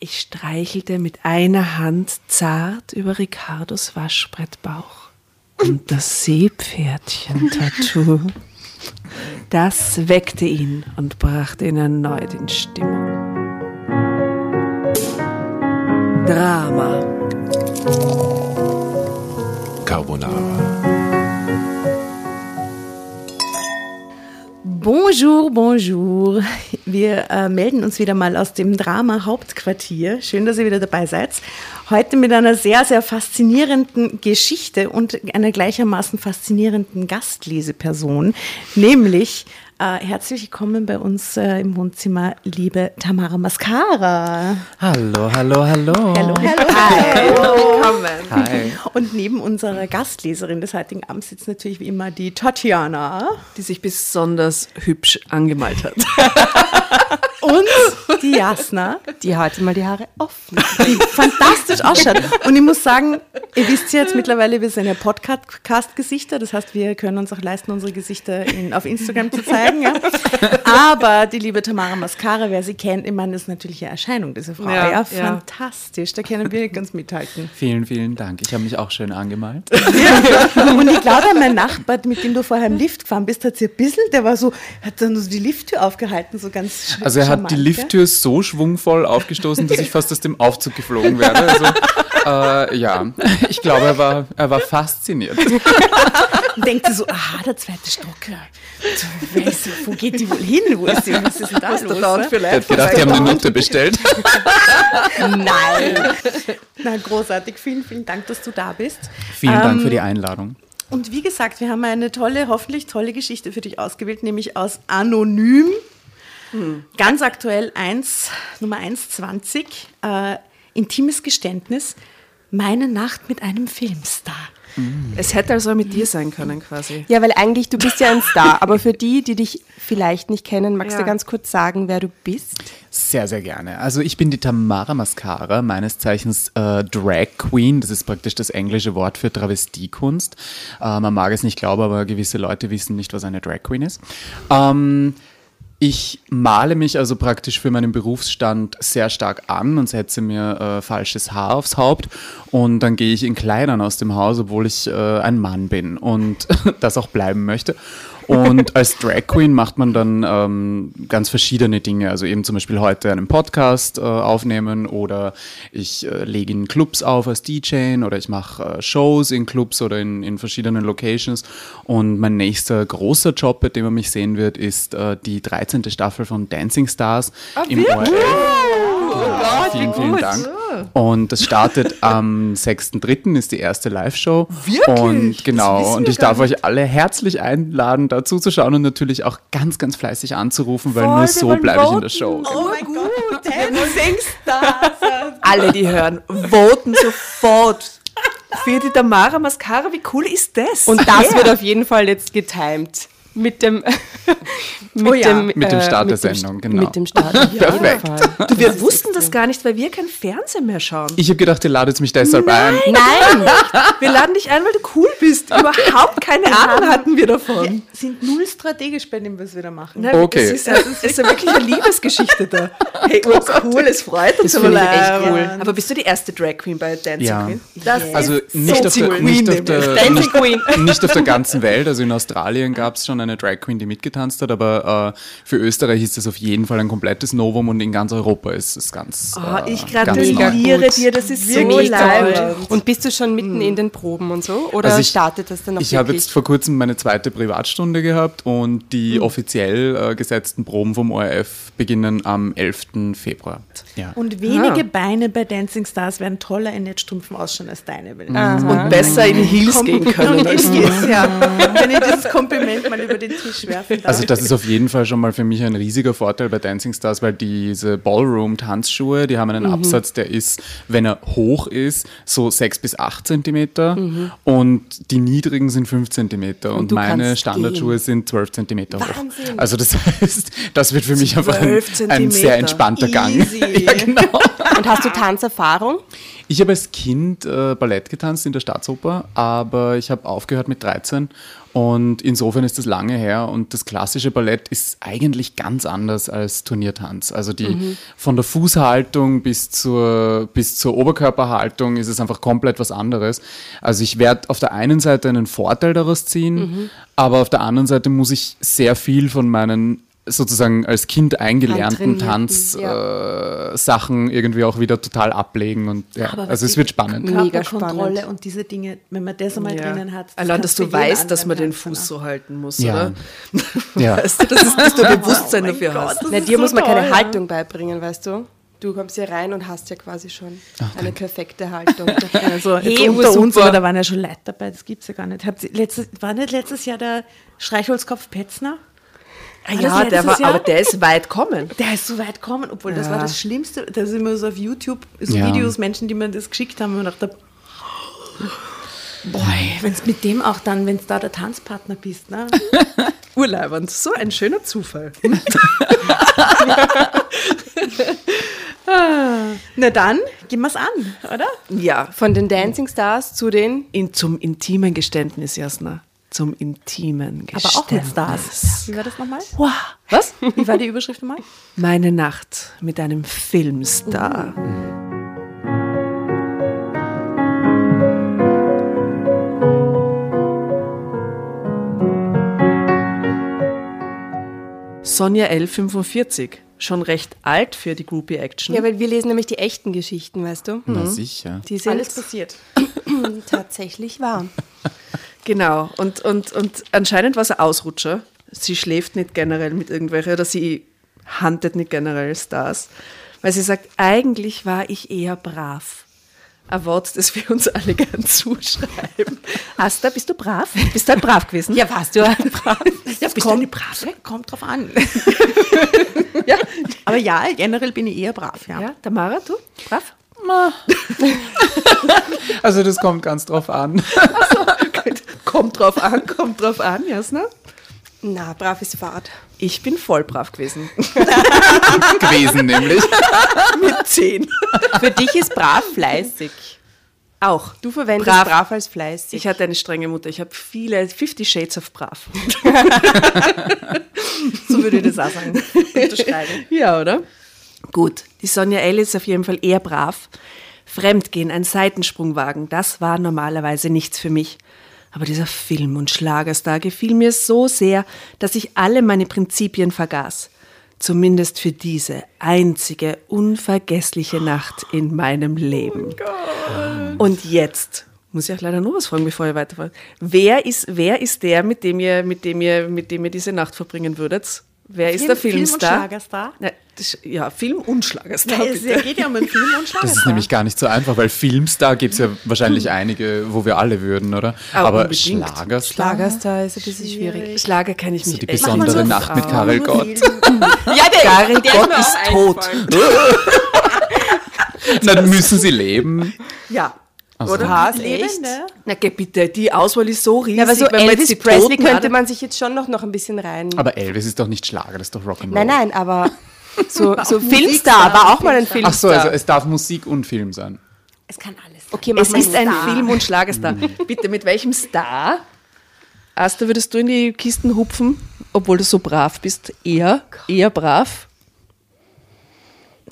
Ich streichelte mit einer Hand zart über Ricardos Waschbrettbauch. Und das Seepferdchen-Tattoo, das weckte ihn und brachte ihn erneut in Stimmung. Drama. Carbonara. Bonjour, bonjour. Wir äh, melden uns wieder mal aus dem Drama Hauptquartier. Schön, dass ihr wieder dabei seid. Heute mit einer sehr, sehr faszinierenden Geschichte und einer gleichermaßen faszinierenden Gastleseperson, nämlich äh, herzlich willkommen bei uns äh, im Wohnzimmer, liebe Tamara Mascara. Hallo, hallo, hallo. Hallo, hallo, hallo. Willkommen. Hi. Und neben unserer Gastleserin des heutigen Abends sitzt natürlich wie immer die Tatjana. Die sich besonders hübsch angemalt hat. Und die Jasna. Die heute mal die Haare offen. Die fantastisch ausschaut. Und ich muss sagen, ihr wisst ja jetzt mittlerweile, wir sind ja Podcast-Gesichter. Das heißt, wir können uns auch leisten, unsere Gesichter in, auf Instagram zu zeigen. Ja. Aber die liebe Tamara Mascara, wer sie kennt, ich meine, das ist natürlich eine Erscheinung, diese Frau. Ja, ja fantastisch. Da können wir ganz mithalten. Vielen, vielen Dank. Ich habe mich auch schön angemalt. Und ich glaube, mein Nachbar, mit dem du vorher im Lift gefahren bist, hat sie ein bisschen, der war so, hat dann so die Lifttür aufgehalten, so ganz Also er hat die Lifttür so schwungvoll aufgestoßen, dass ich fast aus dem Aufzug geflogen wäre. Also, äh, ja, ich glaube, er war, er war fasziniert. Und denkte so, aha, der zweite Stock. Weiß, wo geht die wohl hin? Wo ist die? Was ist denn da los? Da für ich hab gedacht, die haben eine Nutte bestellt. Nein. Na, großartig. Vielen, vielen Dank, dass du da bist. Vielen ähm, Dank für die Einladung. Und wie gesagt, wir haben eine tolle, hoffentlich tolle Geschichte für dich ausgewählt, nämlich aus Anonym. Hm. Ganz aktuell 1, Nummer 120, äh, intimes Geständnis, meine Nacht mit einem Filmstar. Es hätte also mit dir sein können quasi. Ja, weil eigentlich, du bist ja ein Star, aber für die, die dich vielleicht nicht kennen, magst ja. du ganz kurz sagen, wer du bist? Sehr, sehr gerne. Also ich bin die Tamara Mascara, meines Zeichens äh, Drag Queen. Das ist praktisch das englische Wort für Travestiekunst. Äh, man mag es nicht glauben, aber gewisse Leute wissen nicht, was eine Drag Queen ist. Ähm, ich male mich also praktisch für meinen Berufsstand sehr stark an und setze mir äh, falsches Haar aufs Haupt und dann gehe ich in Kleidern aus dem Haus, obwohl ich äh, ein Mann bin und das auch bleiben möchte. Und als Drag Queen macht man dann ähm, ganz verschiedene Dinge. Also eben zum Beispiel heute einen Podcast äh, aufnehmen oder ich äh, lege in Clubs auf als DJ oder ich mache äh, Shows in Clubs oder in, in verschiedenen Locations. Und mein nächster großer Job, bei dem man mich sehen wird, ist äh, die 13. Staffel von Dancing Stars ah, im ORF. Oh Gott, vielen, vielen Dank. Und das startet am 6.3. ist die erste Live-Show. Wirklich? Und genau, und ich darf euch alle herzlich einladen, dazu zu schauen und natürlich auch ganz, ganz fleißig anzurufen, weil Voll, nur so bleibe ich in der Show. Oh mein Gott, Dancing Stars. alle, die hören, voten sofort für die Tamara Mascara. Wie cool ist das? Und das yeah. wird auf jeden Fall jetzt getimed mit dem, mit, oh ja. dem, mit dem Start äh, der Sendung, genau. Mit dem Start. Ja, Perfekt. Du, wir wussten das gar nicht, weil wir kein Fernsehen mehr schauen. Ich habe gedacht, ihr ladet mich deshalb Nein. ein. Nein, wir laden dich ein, weil du cool bist. Überhaupt keine Ahnung hatten wir davon. Wir sind null strategisch bei dem, was wir da machen. Nein, okay. Das ist, ja, das ist ja wirklich eine Liebesgeschichte da. Hey, oh, cool, es freut uns aber echt cool. Aber bist du die erste Drag Queen bei Dancing ja. Queen? Das also nicht, so auf der, nicht, auf der, nicht, nicht auf der ganzen Welt. Also in Australien gab es schon eine Drag Queen, die mitgetanzt hat, aber äh, für Österreich ist das auf jeden Fall ein komplettes Novum und in ganz Europa ist es ganz. Oh, ich gratuliere dir, das ist so toll. Und bist du schon mitten in den Proben und so? Oder also ich, startet das dann noch Ich habe jetzt vor kurzem meine zweite Privatstunde gehabt und die mhm. offiziell äh, gesetzten Proben vom ORF beginnen am 11. Februar. Ja. Und wenige ah. Beine bei Dancing Stars werden toller in Netzstrumpfen ausschauen als deine. Mhm. Und besser in Heels gehen können. Als ja. Wenn ich dieses Kompliment mal über den Tisch werfen darf. Also das ist auf jeden Fall schon mal für mich ein riesiger Vorteil bei Dancing Stars, weil diese Ballroom-Tanzschuhe, die haben einen mhm. Absatz, der ist, wenn er hoch ist, so 6 bis 8 Zentimeter mhm. und die niedrigen sind 5 Zentimeter und, und meine Standardschuhe gehen. sind 12 Zentimeter hoch. Also das heißt, das wird für mich einfach ein, ein sehr entspannter Easy. Gang. ja, genau. Und hast du Tanzerfahrung? Ich habe als Kind äh, Ballett getanzt in der Staatsoper, aber ich habe aufgehört mit 13 Und insofern ist das lange her und das klassische Ballett ist eigentlich ganz anders als Turniertanz. Also die Mhm. von der Fußhaltung bis zur, bis zur Oberkörperhaltung ist es einfach komplett was anderes. Also ich werde auf der einen Seite einen Vorteil daraus ziehen, Mhm. aber auf der anderen Seite muss ich sehr viel von meinen sozusagen als Kind eingelernten Tanzsachen äh, Sachen irgendwie auch wieder total ablegen und ja, also es wird spannend. Mega spannend. und diese Dinge, wenn man das einmal drinnen hat. das Allein, dass du weißt, dass man den Fuß so halten muss, Ja. oder? Ja. Weißt du, das ist, dass du ein Bewusstsein Oh dafür Gott, hast. das Na, dir so muss man keine toll, ja. Haltung beibringen, weißt du? Du kommst hier rein und hast ja quasi schon eine perfekte Haltung. Also Hey, jetzt unter uns, aber da waren ja schon Leute dabei, das gibt es ja gar nicht. Habt ihr letztes, war nicht letztes Jahr der Streichholzkopf Petzner? Ah, War ja, das der war, Jahr? aber der ist weit kommen. Der ist so weit gekommen, obwohl das Ja. war das Schlimmste. Da sind immer so auf YouTube so Ja. Videos, Menschen, die mir das geschickt haben, und ich dachte, boah, wenn es mit dem auch dann, wenn es da der Tanzpartner bist, ne? Urleibend. So ein schöner Zufall. Na dann, gehen wir es an, oder? Ja, Von den Dancing Stars zu den in, zum intimen Geständnis, Jasna. Zum intimen Aber Geständnis. auch mit Stars. Wie war das nochmal? Wow. Was? Wie war die Überschrift nochmal? Meine Nacht mit einem Filmstar. Sonja L. 45. Schon recht alt für die Groupie-Action. Ja, weil wir lesen nämlich die echten Geschichten, weißt du? Na sicher. Die sind Alles passiert. tatsächlich wahr. Genau, und, und, und anscheinend war es ein Ausrutscher. Sie schläft nicht generell mit irgendwelchen oder sie handelt nicht generell Stars. Weil sie sagt, eigentlich war ich eher brav. Ein Wort, das wir uns alle gern zuschreiben. Asta, bist du brav? Bist du halt brav gewesen? Ja, warst du brav? ja bist du eine brave? Kommt drauf an. Ja. Aber ja, generell bin ich eher brav, ja. ja, Tamara, du? Brav? Also das kommt ganz drauf an. Gut. Kommt drauf an, kommt drauf an, Jasna. Na, brav ist Fahrt. Ich bin voll brav gewesen. gewesen nämlich. Mit zehn. Für dich ist brav fleißig. Auch. Du verwendest Brav. brav, als fleißig. Ich hatte eine strenge Mutter. Ich habe viele, 50 Shades of brav. So würde ich das auch sagen. Unterschreiben. Ja, oder? Gut, die Sonja L. ist auf jeden Fall eher brav. Fremdgehen, ein Seitensprung wagen, das war normalerweise nichts für mich. Aber dieser Film- und Schlagerstar gefiel mir so sehr, dass ich alle meine Prinzipien vergaß. Zumindest für diese einzige unvergessliche Nacht in meinem Leben. Und jetzt muss ich auch leider nur was fragen, bevor ihr weiterfahrt. Wer ist, wer ist der, mit dem ihr, mit dem ihr, mit dem ihr diese Nacht verbringen würdet? Wer ist der Film- Film- und Filmstar? Schlagerstar? Na, das, ja, Film und Schlagerstar. Ja, es bitte. geht ja um einen Film und Schlagerstar. Das ist nämlich gar nicht so einfach, weil Filmstar gibt es ja wahrscheinlich einige, wo wir alle würden, oder? Aber Aber unbedingt. Schlagerstar? Schlagerstar ist ein bisschen schwierig. Schlager kenne ich mich So die besondere nicht Nacht mit. Karel Gott. Ja, der, Karel Gott ist tot. Na, dann müssen sie leben. Ja. Also. Oder? Was, echt? Na, geh bitte, die Auswahl ist so riesig. Ja, aber so wenn man jetzt Elvis die Presley Toten könnte an- man sich jetzt schon noch, noch ein bisschen rein... Aber Elvis ist doch nicht Schlager, das ist doch Rock'n'Roll. nein, nein, aber so, so Filmstar war auch mal ein Filmstar. Ach so, also es darf Musik und Film sein. Es kann alles. sein. okay, Es ist ein Star. Film- und Schlagerstar. Bitte, mit welchem Star, Asta, würdest du in die Kisten hupfen, obwohl du so brav bist? Eher, eher brav.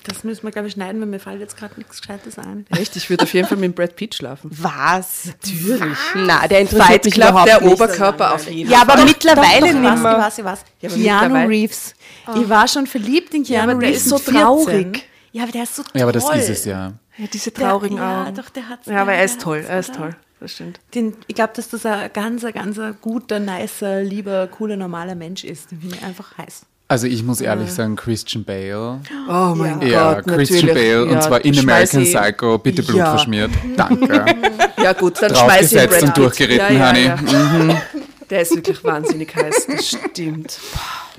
Das müssen wir, glaube ich, schneiden, weil mir fällt jetzt gerade nichts Gescheites ein. Echt, ich würde auf jeden Fall mit Brad Pitt schlafen. Was? Natürlich. Na, der interessiert mich Club, überhaupt der nicht. Oberkörper auf jeden Ja, aber Doch, mittlerweile doch, nicht ich weiß, mehr. ich weiß, ich weiß. Ja, aber Keanu Reeves. Ich war schon verliebt in Keanu aber der Reeves. ist so mit 14. traurig. Ja, aber der ist so toll. Ja, aber das ist es ja. Ja, diese Der- traurigen ja, Augen. doch, der hat's- Ja, aber der- er ist der toll, er ist toll. Das stimmt. Den, ich glaube, dass das ein ganz, ganz guter, nicer, lieber, cooler, normaler Mensch ist. Finde ich einfach heiß. Also ich muss ehrlich sagen, Christian Bale. Oh mein Ja, Gott, Christian natürlich. Bale Ja, und zwar in American ich- Psycho, bitte Blut Ja. verschmiert. Danke. Ja gut, dann schmeiß ich Draufgesetzt Brad und durchgeritten, ja, ja, Honey. Ja. Der ist wirklich wahnsinnig heiß, das stimmt.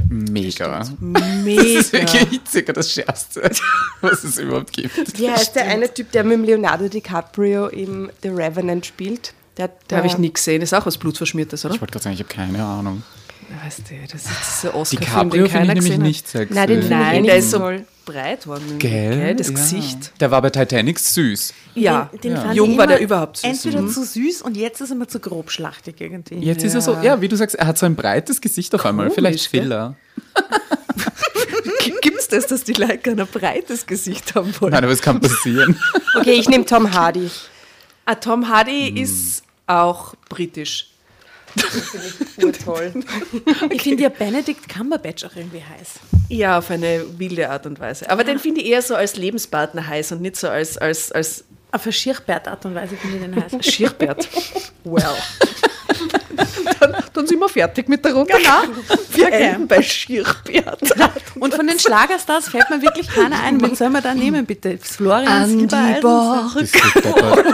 Mega. Das ist Mega. wirklich hitziger, das Schärfste, was es überhaupt gibt. Wie heißt der eine Typ, der mit dem Leonardo DiCaprio im The Revenant spielt? Der, Da habe ich nie gesehen. Ist auch was Blutverschmiertes, oder? Ich wollte gerade sagen, ich habe keine Ahnung. Weißt du, das ist dieser Oscar-Film, den ich keiner nämlich gesehen hat. nicht sexy. Nein, den ich Nein, der ist so, breit worden. Gell? Das Ja. Gesicht. Der war bei Titanic süß. Ja, Den, den fand jung ich war der überhaupt süß. Mhm. Entweder zu süß und jetzt ist er immer zu grobschlachtig irgendwie. Jetzt ist er so, ja, wie du sagst, er hat so ein breites Gesicht auf einmal. Komisch, Vielleicht gell? Filler. Gibt es das, dass die Leute gerne ein breites Gesicht haben wollen? Nein, aber es kann passieren. Okay, ich nehme Tom Hardy. Ah, Tom Hardy ist auch britisch. Urtoll. Ich finde ja Benedict Cumberbatch auch irgendwie heiß. Ja, auf eine wilde Art und Weise. Aber den finde ich eher so als Lebenspartner heiß und nicht so als, als, als Auf eine Schirchbert-Art und Weise finde ich den heiß. Schirrbert. Well. dann, dann sind wir fertig mit der Runde. Genau. Wir Okay. enden bei Schirrbert. Und von den Schlagerstars fällt mir wirklich keiner ein. Wen soll man da nehmen, bitte? Florian Silbereisen? Das ist deppert.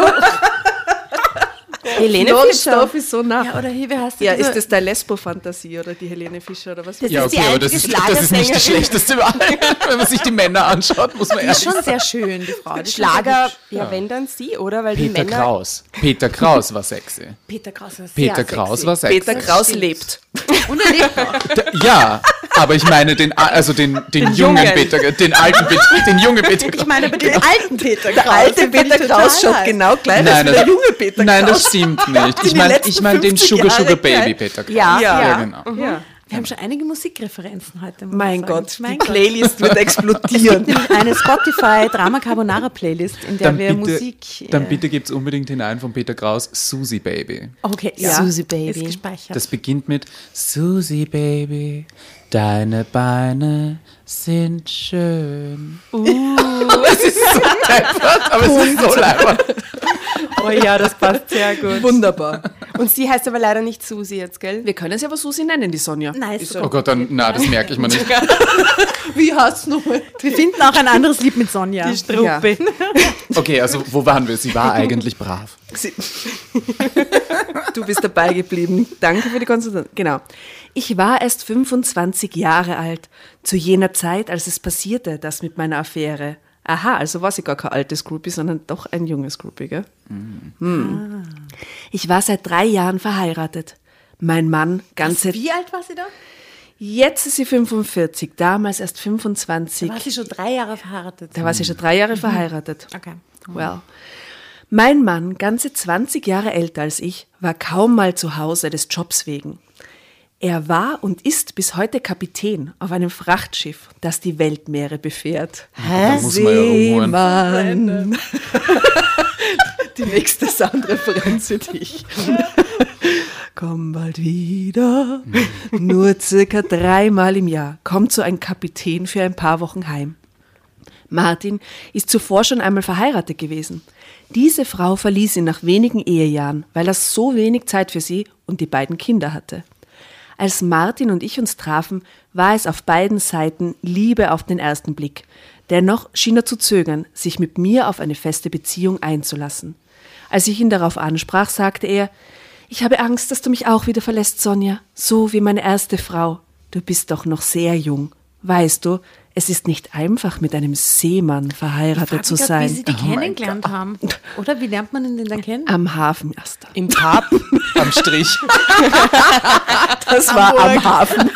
Helene Fischer. Ist so nah. Ja, oder hier, wie heißt die? Ja, ist das der Lesbo-Fantasie oder die Helene Fischer oder was? Das Ja, ist die okay, aber das ist, das ist nicht das Schlagersängerin. Schlechteste überall. Wenn man sich die Männer anschaut, muss man Die ehrlich ist schon sehr schön, die Frau. Die Schlager, ja, wenn dann sie, oder? Weil die Peter Männer. Kraus. Peter Kraus war sexy. Peter Kraus ist sehr Peter Kraus sexy. war sexy. Peter Kraus lebt. Und er lebt noch. Ja, aber ich meine den, also den, den, jungen Jungen. Peter, den alten Peter, den jungen Peter Kraus. Ich meine aber den alten Peter Kraus. Der alte den Peter Kraus schaut genau gleich Nein, aus wie der das- junge Peter Nein, Kraus. das stimmt nicht. Ich meine ich mein den 50 Sugar Sugar Baby. Peter. Ja, ja, ja. genau. Ja. Wir haben schon einige Musikreferenzen heute. Mein. Gott, mein die Playlist wird explodieren. Nämlich eine Spotify Drama Carbonara Playlist, in der Dann wir bitte, Musik. dann äh, bitte gibt's unbedingt hinein von Peter Kraus Susie Baby. Okay, ja. Susie Baby. Ist gespeichert. Das beginnt mit Susie Baby, deine Beine sind schön. Uh, es ist so deppert, aber es ist so leibend. Oh ja, das passt sehr gut. Wunderbar. Und sie heißt aber leider nicht Susi jetzt, gell? Wir können sie aber Susi nennen, die Sonja. Nein, ist Oh Gott, dann, na, das merke ich mir nicht. Wie heißt nochmal? Wir finden auch ein anderes Lied mit Sonja. Die Struppe. Okay, also wo waren wir? Sie war eigentlich brav. Sie- du bist dabei geblieben. Danke für die Konzentration. Genau. Ich war erst 25 Jahre alt, zu jener Zeit, als es passierte, das mit meiner Affäre. Aha, also war sie gar kein altes Groupie, sondern doch ein junges Groupie, gell? Hm. Ich war seit drei Jahren verheiratet. Mein Mann, ganze. Wie alt war sie da? Jetzt ist sie 45, damals erst 25. War sie schon drei Jahre verheiratet? Da war sie schon drei Jahre verheiratet. Okay. Well. Mein Mann, ganze 20 Jahre älter als ich, war kaum mal zu Hause des Jobs wegen. Er war und ist bis heute Kapitän auf einem Frachtschiff, das die Weltmeere befährt. Da muss man ja. Die nächste Soundreferenz für dich. Komm bald wieder. Nur circa dreimal im Jahr kommt so ein Kapitän für ein paar Wochen heim. Martin ist zuvor schon einmal verheiratet gewesen. Diese Frau verließ ihn nach wenigen Ehejahren, weil er so wenig Zeit für sie und die beiden Kinder hatte. Als Martin und ich uns trafen, war es auf beiden Seiten Liebe auf den ersten Blick. Dennoch schien er zu zögern, sich mit mir auf eine feste Beziehung einzulassen. Als ich ihn darauf ansprach, sagte er, ich habe Angst, dass du mich auch wieder verlässt, Sonja, so wie meine erste Frau. Du bist doch noch sehr jung. Weißt du, es ist nicht einfach, mit einem Seemann verheiratet zu Wie sein. sie die kennengelernt haben. Oder wie lernt man ihn denn dann kennen? Am Hafen erst. Im Pub. Am Strich. Das war am Hafen.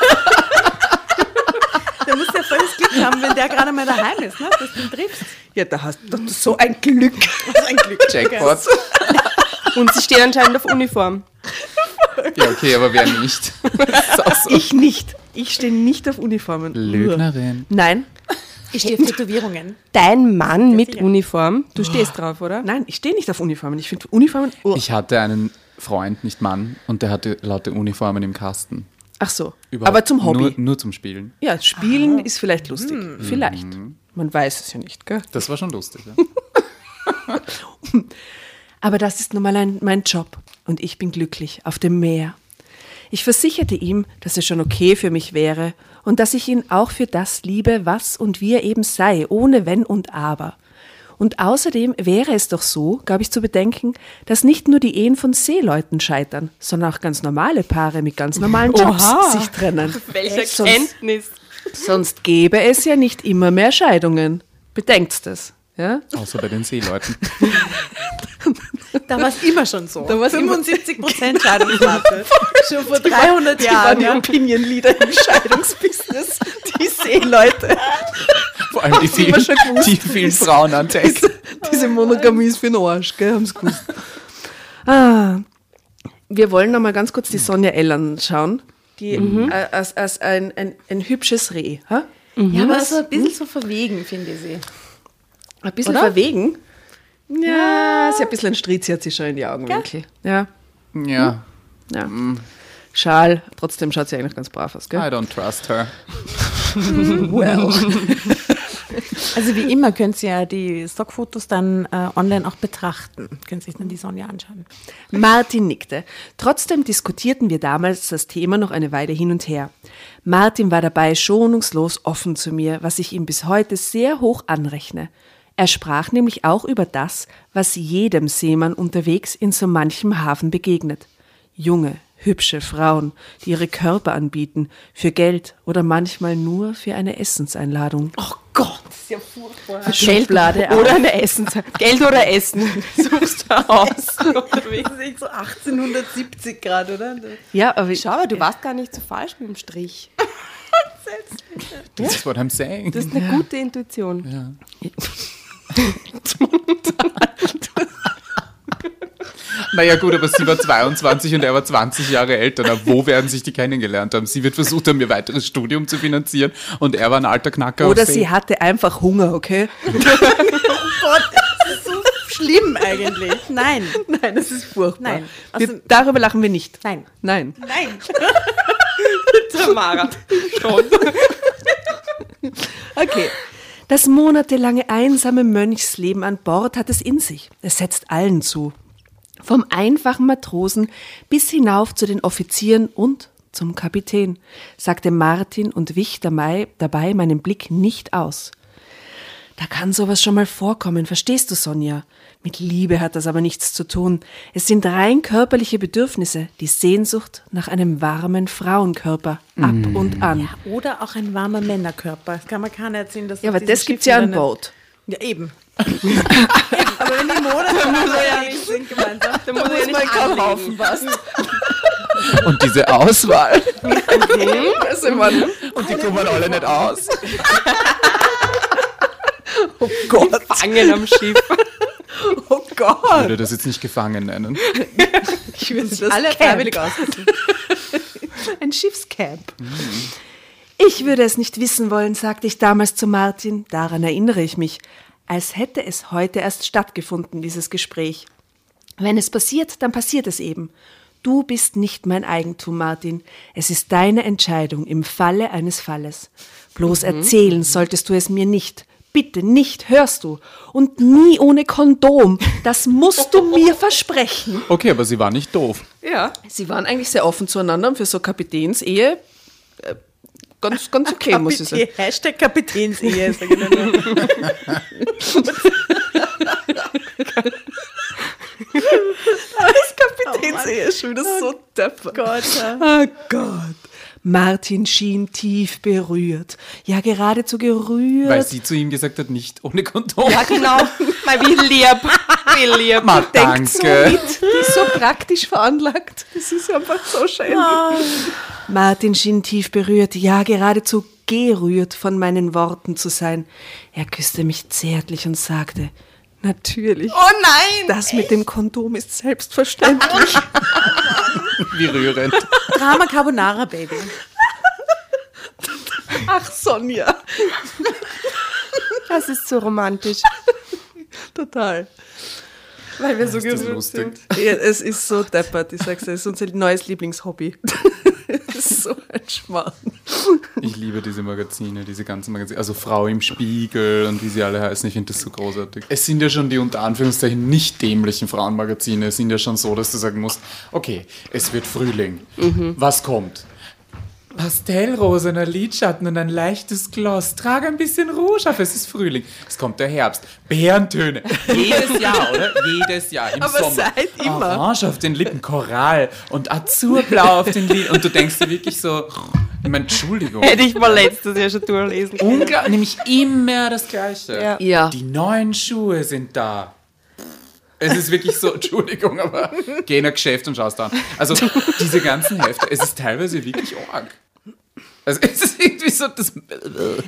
Der muss ja volles Glück haben, wenn der gerade mal daheim ist, ne? dass du ihn triffst. Ja, da hast du so ein Glück. ein Glück. Jackpot. Und sie steht anscheinend auf Uniform. Ja, okay, aber wer nicht? Das so. Ich nicht. Ich stehe nicht auf Uniformen. Lügnerin. Nein, Ich stehe auf Tätowierungen. Dein Mann mit sicher. Uniform, du stehst drauf, oder? nein, ich stehe nicht auf Uniformen. Ich finde Uniformen. Oh. Ich hatte einen Freund, nicht Mann, und der hatte laute Uniformen im Kasten. Ach so. Überhaupt Aber zum Hobby. Nur, nur zum Spielen. ja, Spielen ist vielleicht lustig. Vielleicht. Man weiß es ja nicht, gell? Das war schon lustig. Ja. Aber das ist nun mal ein, mein Job und ich bin glücklich auf dem Meer. Ich versicherte ihm, dass es schon okay für mich wäre und dass ich ihn auch für das liebe, was und wie er eben sei, ohne Wenn und Aber. Und außerdem wäre es doch so, gab ich zu bedenken, dass nicht nur die Ehen von Seeleuten scheitern, sondern auch ganz normale Paare mit ganz normalen Jobs Oha. sich trennen. Welche Sonst, Kenntnis. sonst gäbe es ja nicht immer mehr Scheidungen. Bedenkt das. Ja? Außer bei den Seeleuten. Da war es immer schon so. Da war's immer- 75 Prozent Scheidungsrate. schon vor 300 Die waren Jahren. die Ja. Opinion Leader im Scheidungsbusiness, die Seeleute. Vor allem die vielen, die vielen Frauen an Tech. Diese Monogamie ist für den Arsch, gell? Haben sie gewusst. Ah, wir wollen noch mal ganz kurz die Sonja L anschauen. Die äh, als, als ein, ein, ein hübsches Reh. Ha? Ja, aber so ein bisschen so verwegen, finde ich sie. Ein bisschen Oder? verwegen. Ja, sie hat ein bisschen einen Stritz hat sie schon in die Augenwinkel. Ja. Ja, ja. Schal, trotzdem schaut sie eigentlich ganz brav aus, I gell? don't trust her. Also wie immer könnt ihr ja die Stockfotos dann äh, online auch betrachten. Könnt sich dann die Sonja anschauen. Martin nickte. Trotzdem diskutierten wir damals das Thema noch eine Weile hin und her. Martin war dabei schonungslos offen zu mir, was ich ihm bis heute sehr hoch anrechne. Er sprach nämlich auch über das, was jedem Seemann unterwegs in so manchem Hafen begegnet. Junge, hübsche Frauen, die ihre Körper anbieten, für Geld oder manchmal nur für eine Essenseinladung. Oh Gott, das ist ja furchtbar. Schublade Oder eine Essen. Geld oder Essen. Suchst du aus. Das ist so 1870 gerade, oder? Ja, aber Schau, aber du warst gar nicht so falsch mit dem Strich. This is what I'm saying. Das ist eine gute Intuition. Naja gut, aber sie war 22 und er war 20 Jahre älter. Na, wo werden sich die kennengelernt haben? Sie wird versucht haben, ihr weiteres Studium zu finanzieren und er war ein alter Knacker. oder sie hatte einfach Hunger, okay? Gott, das ist so schlimm eigentlich. Nein, Nein, das ist furchtbar. Nein. Also- wir, darüber lachen wir nicht. nein, Nein. nein. Tamara. Okay. Das monatelange einsame Mönchsleben an Bord hat es in sich. Es setzt allen zu. Vom einfachen Matrosen bis hinauf zu den Offizieren und zum Kapitän, sagte Martin und wich dabei, meinen Blick nicht aus. Da kann sowas schon mal vorkommen, verstehst du, Sonja? Mit Liebe hat das aber nichts zu tun. Es sind rein körperliche Bedürfnisse, die Sehnsucht nach einem warmen Frauenkörper, ab und an. Oder auch ein warmer Männerkörper. Das kann man keiner erzählen, dass Ja, aber das gibt's Schiffen ja an Bord. Ja, eben. eben. Aber wenn die Monate unterwegs sind gemeinsam, dann muss er ja nicht anlegen. was. Und diese Auswahl. Also, man, Und die kommen alle nicht aus. Gott. Fangen am Schiff. Oh Gott. Ich würde das jetzt nicht gefangen nennen. Ich will Das alle Camp. freiwillig. Ein Schiffscamp. Ich würde es nicht wissen wollen, sagte ich damals zu Martin. Daran erinnere ich mich. Als hätte es heute erst stattgefunden, dieses Gespräch. Wenn es passiert, dann passiert es eben. Du bist nicht mein Eigentum, Martin. Es ist deine Entscheidung im Falle eines Falles. Bloß erzählen solltest du es mir nicht. Bitte nicht, hörst du? Und nie ohne Kondom. Das musst du mir versprechen. Okay, aber sie war nicht doof. Ja, sie waren eigentlich sehr offen zueinander und für so Kapitänsehe äh, ganz, ganz okay, muss ich sagen. Kapitän- Hashtag Kapitänsehe. nur. Kapitänsehe ist schon wieder so depper. Gott, ja. Oh Gott. Martin schien tief berührt. Ja, geradezu gerührt. Weil sie zu ihm gesagt hat, nicht ohne Kondom. Ja, genau. Mal wie lieb. Wie lieb. Ma, denkt so danke. mit. Die ist so praktisch veranlagt. Das ist einfach so schön. Martin schien tief berührt, ja geradezu gerührt von meinen Worten zu sein. Er küsste mich zärtlich und sagte, natürlich. Oh nein! Das mit dem Kondom ist selbstverständlich. Wie rührend. Drama Carbonara, Baby. Ach, Sonja. Das ist so romantisch. Total. Weil wir so lustig? sind. Ja, es ist so deppert, ich sag's dir, es ist unser neues Lieblingshobby. Ist so ein Schmarrn. Ich liebe diese Magazine, diese ganzen Magazine. Also Frau im Spiegel und wie sie alle heißen. Ich finde das so großartig. Es sind ja schon die unter Anführungszeichen nicht dämlichen Frauenmagazine. Es sind ja schon so, dass du sagen musst, okay, es wird Frühling. Was kommt? Pastellrosener Lidschatten und ein leichtes Gloss. Trage ein bisschen Rouge auf, es ist Frühling. Es kommt der Herbst. Bärentöne. Jedes Jahr, oder? Jedes Jahr im Aber Sommer. seit immer. Orange auf den Lippen, Korall und Azurblau auf den Lippen. Und du denkst dir wirklich so, ich meine, Entschuldigung. Hätte ich mal letztes Jahr schon durchlesen können. Unglaublich, nämlich immer das Gleiche. Ja. Ja. Die neuen Schuhe sind da. Es ist wirklich so, Entschuldigung, aber geh in ein Geschäft und schaust an. Also diese ganzen Hefte, es ist teilweise wirklich arg. Also es ist irgendwie so, das,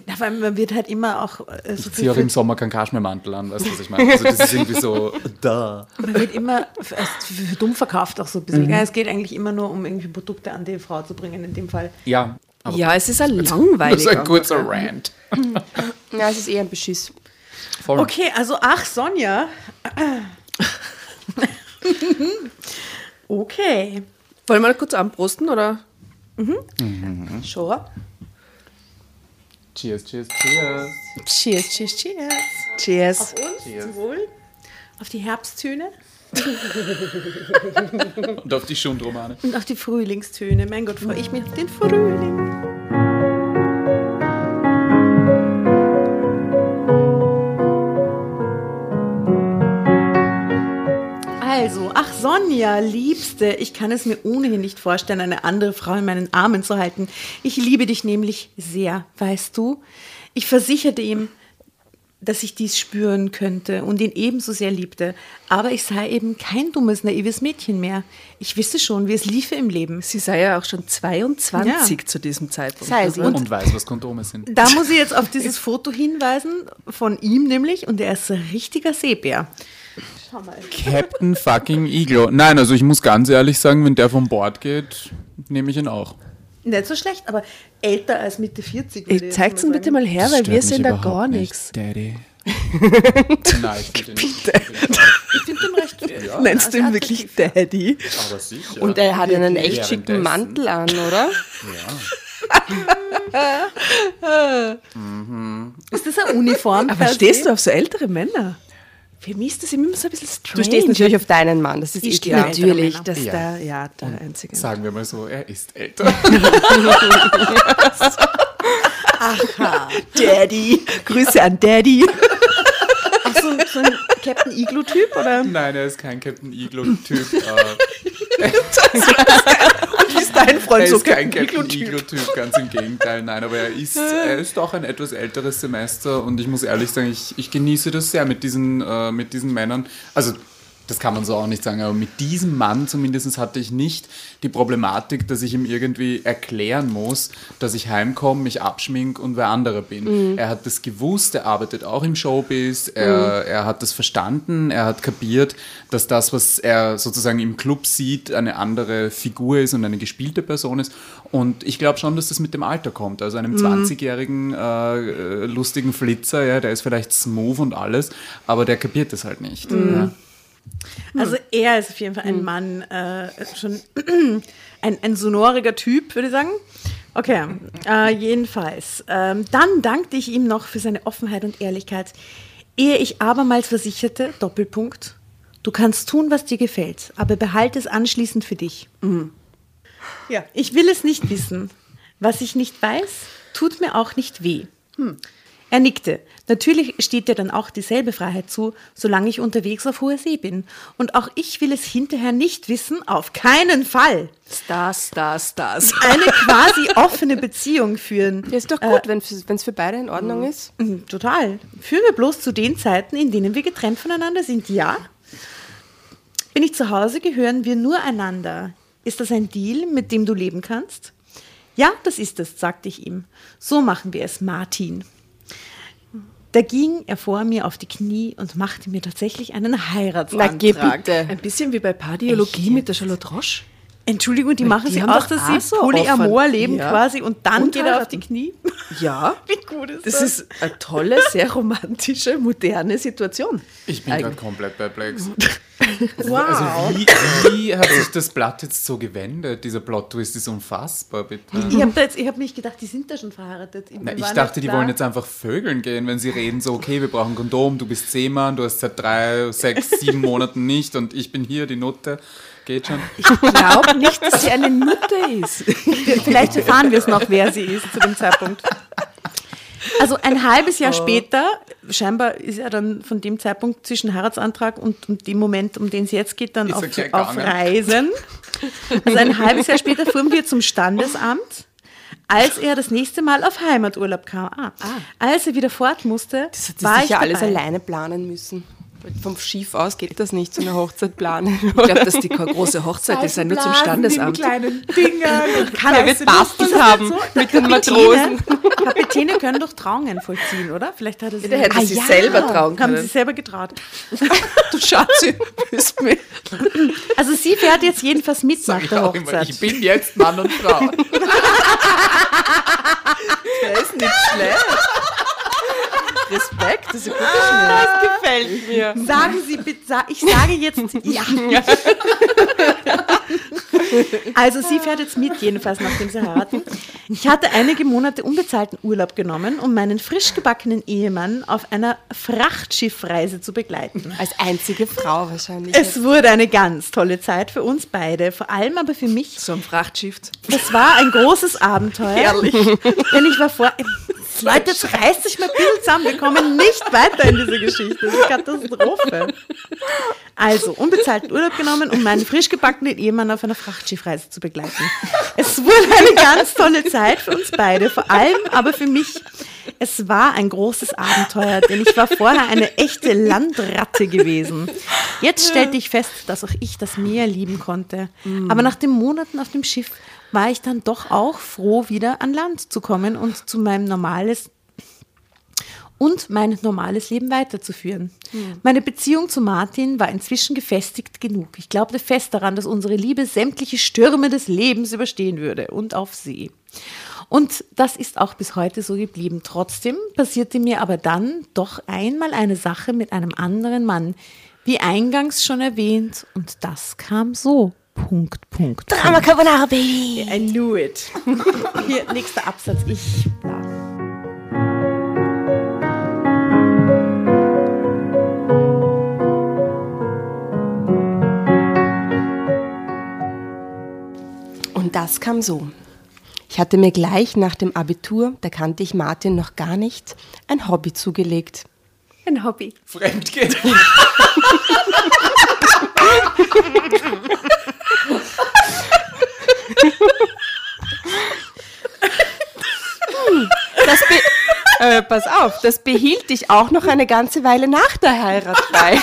Na, weil man wird halt immer auch äh, so ich ziehe auch im Sommer keinen Kaschmirmantel an, weißt du, was ich meine? Also das ist irgendwie so, da. Man wird immer f- als für dumm verkauft auch so ein bisschen. Ja, es geht eigentlich immer nur um irgendwie Produkte an die Frau zu bringen, in dem Fall. Ja, aber Ja, es ist ein das langweiliger. ist ein kurzer Rant. Ja, es ist eher ein Beschiss. Voll. Okay, also ach, Sonja. okay. Wollen wir kurz anprosten, oder? Schon. Cheers, cheers, cheers. Cheers, cheers, cheers. Cheers. Auf uns, zum Wohl. Auf die Herbsttöne Und auf die Schundromane. und auf die Frühlingstöne. Mein Gott, freue ich mich auf den Frühling. Also, ach Sonja, Liebste, ich kann es mir ohnehin nicht vorstellen, eine andere Frau in meinen Armen zu halten. Ich liebe dich nämlich sehr, weißt du? Ich versicherte ihm, dass ich dies spüren könnte und ihn ebenso sehr liebte. Aber ich sei eben kein dummes, naives Mädchen mehr. Ich wisse schon, wie es liefe im Leben. Sie sei ja auch schon 22 zu diesem Zeitpunkt. Sei sie. Also, Und weiß, was Kondome sind. Da muss ich jetzt auf dieses Foto hinweisen, von ihm nämlich, und er ist ein richtiger Seebär. Schau mal. Captain fucking Iglo. Nein, also ich muss ganz ehrlich sagen, wenn der von Bord geht, nehme ich ihn auch. Nicht so schlecht, aber älter als Mitte 40. würde ich mal ihn bitte mal her, weil wir sehen da gar nichts. Daddy. Nein, ich finde ihn finde den recht ja, Nennst du ihn wirklich Daddy? Aber sicher. Und er hat einen echt schicken Mantel an, oder? Ist das eine Uniform? Aber stehst du auf so ältere Männer? Für mich ist das immer so ein bisschen strange. Du stehst natürlich auf deinen Mann, das ist Ich ältere Natürlich, dass Ja. da, ja, der einzige. Sagen wir mal so, er ist älter. Daddy. Grüße an Daddy. Ach, so, so ein Captain Igloo-Typ? Oder? Nein, er ist kein Captain Iglo-Typ. äh, ist dein Freund er so ist kein Captain Iglo-Typ? Iglo-Typ, ganz im Gegenteil. Nein, aber er ist, er ist doch ein etwas älteres Semester und ich muss ehrlich sagen, ich, ich genieße das sehr mit diesen, äh, mit diesen Männern. Also, das kann man so auch nicht sagen, aber mit diesem Mann zumindest hatte ich nicht die Problematik, dass ich ihm irgendwie erklären muss, dass ich heimkomme, mich abschmink und wer andere bin. Er hat das gewusst, er arbeitet auch im Showbiz, er, er hat das verstanden, er hat kapiert, dass das, was er sozusagen im Club sieht, eine andere Figur ist und eine gespielte Person ist. Und ich glaube schon, dass das mit dem Alter kommt. Also einem 20-jährigen äh, äh, lustigen Flitzer, ja, der ist vielleicht smooth und alles, aber der kapiert das halt nicht. Ja. Also er ist auf jeden Fall ein Mann, äh, schon ein, ein sonoriger Typ, würde ich sagen. Okay, äh, jedenfalls. Ähm, dann dankte ich ihm noch für seine Offenheit und Ehrlichkeit, ehe ich abermals versicherte, Doppelpunkt, du kannst tun, was dir gefällt, aber behalte es anschließend für dich. Ja, ich will es nicht wissen. Was ich nicht weiß, tut mir auch nicht weh. Hm. Er nickte. Natürlich steht dir dann auch dieselbe Freiheit zu, solange ich unterwegs auf hoher See bin. Und auch ich will es hinterher nicht wissen, auf keinen Fall. Stars, Stars, Stars. Eine quasi offene Beziehung führen. Ja, ist doch gut, wenn es für beide in Ordnung ist. Mhm, Total. Führen wir bloß zu den Zeiten, in denen wir getrennt voneinander sind. Ja. Bin ich zu Hause, gehören wir nur einander. Ist das ein Deal, mit dem du leben kannst? Ja, das ist es, sagte ich ihm. So machen wir es, Martin. Da ging er vor mir auf die Knie und machte mir tatsächlich einen Na, Heiratsantrag. geh bitte. Ein bisschen wie bei Pardiologie Echt mit der Charlotte Roche. Entschuldigung, die machen die aus, doch dass auch sie so Polyamor offen. leben Ja. quasi und dann Und geht er auf die. Knie. Ja. Wie gut ist Das das? ist eine tolle, sehr romantische, moderne Situation. Ich bin gerade komplett perplex. wow. Also wie, wie hat sich das Blatt jetzt so gewendet? Dieser Plot-Twist ist unfassbar, bitte. Ich habe hab nicht gedacht, die sind da schon verheiratet. Na, ich dachte, die klar. wollen jetzt einfach vögeln gehen, wenn sie reden, so, okay, wir brauchen Kondom, du bist Seemann, du hast seit drei, sechs, sieben Monaten nicht und ich bin hier, die Nutte. Geht schon. Ich glaube nicht, dass sie eine Nutte ist. Vielleicht erfahren wir es noch, wer sie ist zu dem Zeitpunkt. Also ein halbes Oh. Jahr später, scheinbar ist er dann von dem Zeitpunkt zwischen Heiratsantrag und, und dem Moment, um den es jetzt geht, dann auf, auf? Reisen. Also ein halbes Jahr später fuhren wir zum Standesamt, als er das nächste Mal auf Heimaturlaub kam. Ah, Als er wieder fort musste, Das hat war sie ich sicher alles dabei. alleine planen müssen. Vom Schiff aus geht das nicht, so eine Hochzeit planen. Ich glaube, dass die keine große Hochzeit ist, ja nur zum Standesamt. kleinen Dingern. und Kann er wird Bastis was haben so? mit den Kapitäne- Matrosen. Kapitäne können doch Trauungen vollziehen, oder? Vielleicht hat er sie Der hätte Ah, sich selber trauen Haben sie können. selber getraut. Du Schatzi, bist mir. Also sie fährt jetzt jedenfalls mit nach Ich, der auch immer, Hochzeit. ich bin jetzt Mann und Frau. Der ist nicht schlecht. Respekt, das ist ein guter Schmerz. Das gefällt mir. Sagen Sie bitte, ich sage jetzt ja. Also sie fährt jetzt mit, jedenfalls nachdem sie heiraten. Ich hatte einige Monate unbezahlten Urlaub genommen, um meinen frisch gebackenen Ehemann auf einer Frachtschiffreise zu begleiten. Als einzige Frau wahrscheinlich. Es wurde eine ganz tolle Zeit für uns beide, vor allem aber für mich. So ein Frachtschiff. Es war ein großes Abenteuer. Herrlich. Denn ich war vor. Leute, jetzt reißt sich mal ein bisschen zusammen. Wir kommen nicht weiter in diese Geschichte. Das ist eine Katastrophe. Also, unbezahlten Urlaub genommen, um meinen frisch gebackenen Ehemann auf einer Frachtschiffreise zu begleiten. Es wurde eine ganz tolle Zeit für uns beide, vor allem aber für mich. Es war ein großes Abenteuer, denn ich war vorher eine echte Landratte gewesen. Jetzt stellte ich fest, dass auch ich das Meer lieben konnte. Aber nach den Monaten auf dem Schiff war ich dann doch auch froh, wieder an Land zu kommen und zu meinem normales und mein normales Leben weiterzuführen. Meine Beziehung zu Martin war inzwischen gefestigt genug. Ich glaubte fest daran, dass unsere Liebe sämtliche Stürme des Lebens überstehen würde und auf See. Und das ist auch bis heute so geblieben. Trotzdem passierte mir aber dann doch einmal eine Sache mit einem anderen Mann, wie eingangs schon erwähnt, und das kam so. Punkt, Punkt. Drama Carbonara Baby. I knew it. Hier, nächster Absatz. Ich, bla. Und das kam so. Ich hatte mir gleich nach dem Abitur, da kannte ich Martin noch gar nicht, ein Hobby zugelegt. Ein Hobby. Fremdgehen. Das be äh, pass auf, das behielt ich auch noch eine ganze Weile nach der Heirat bei.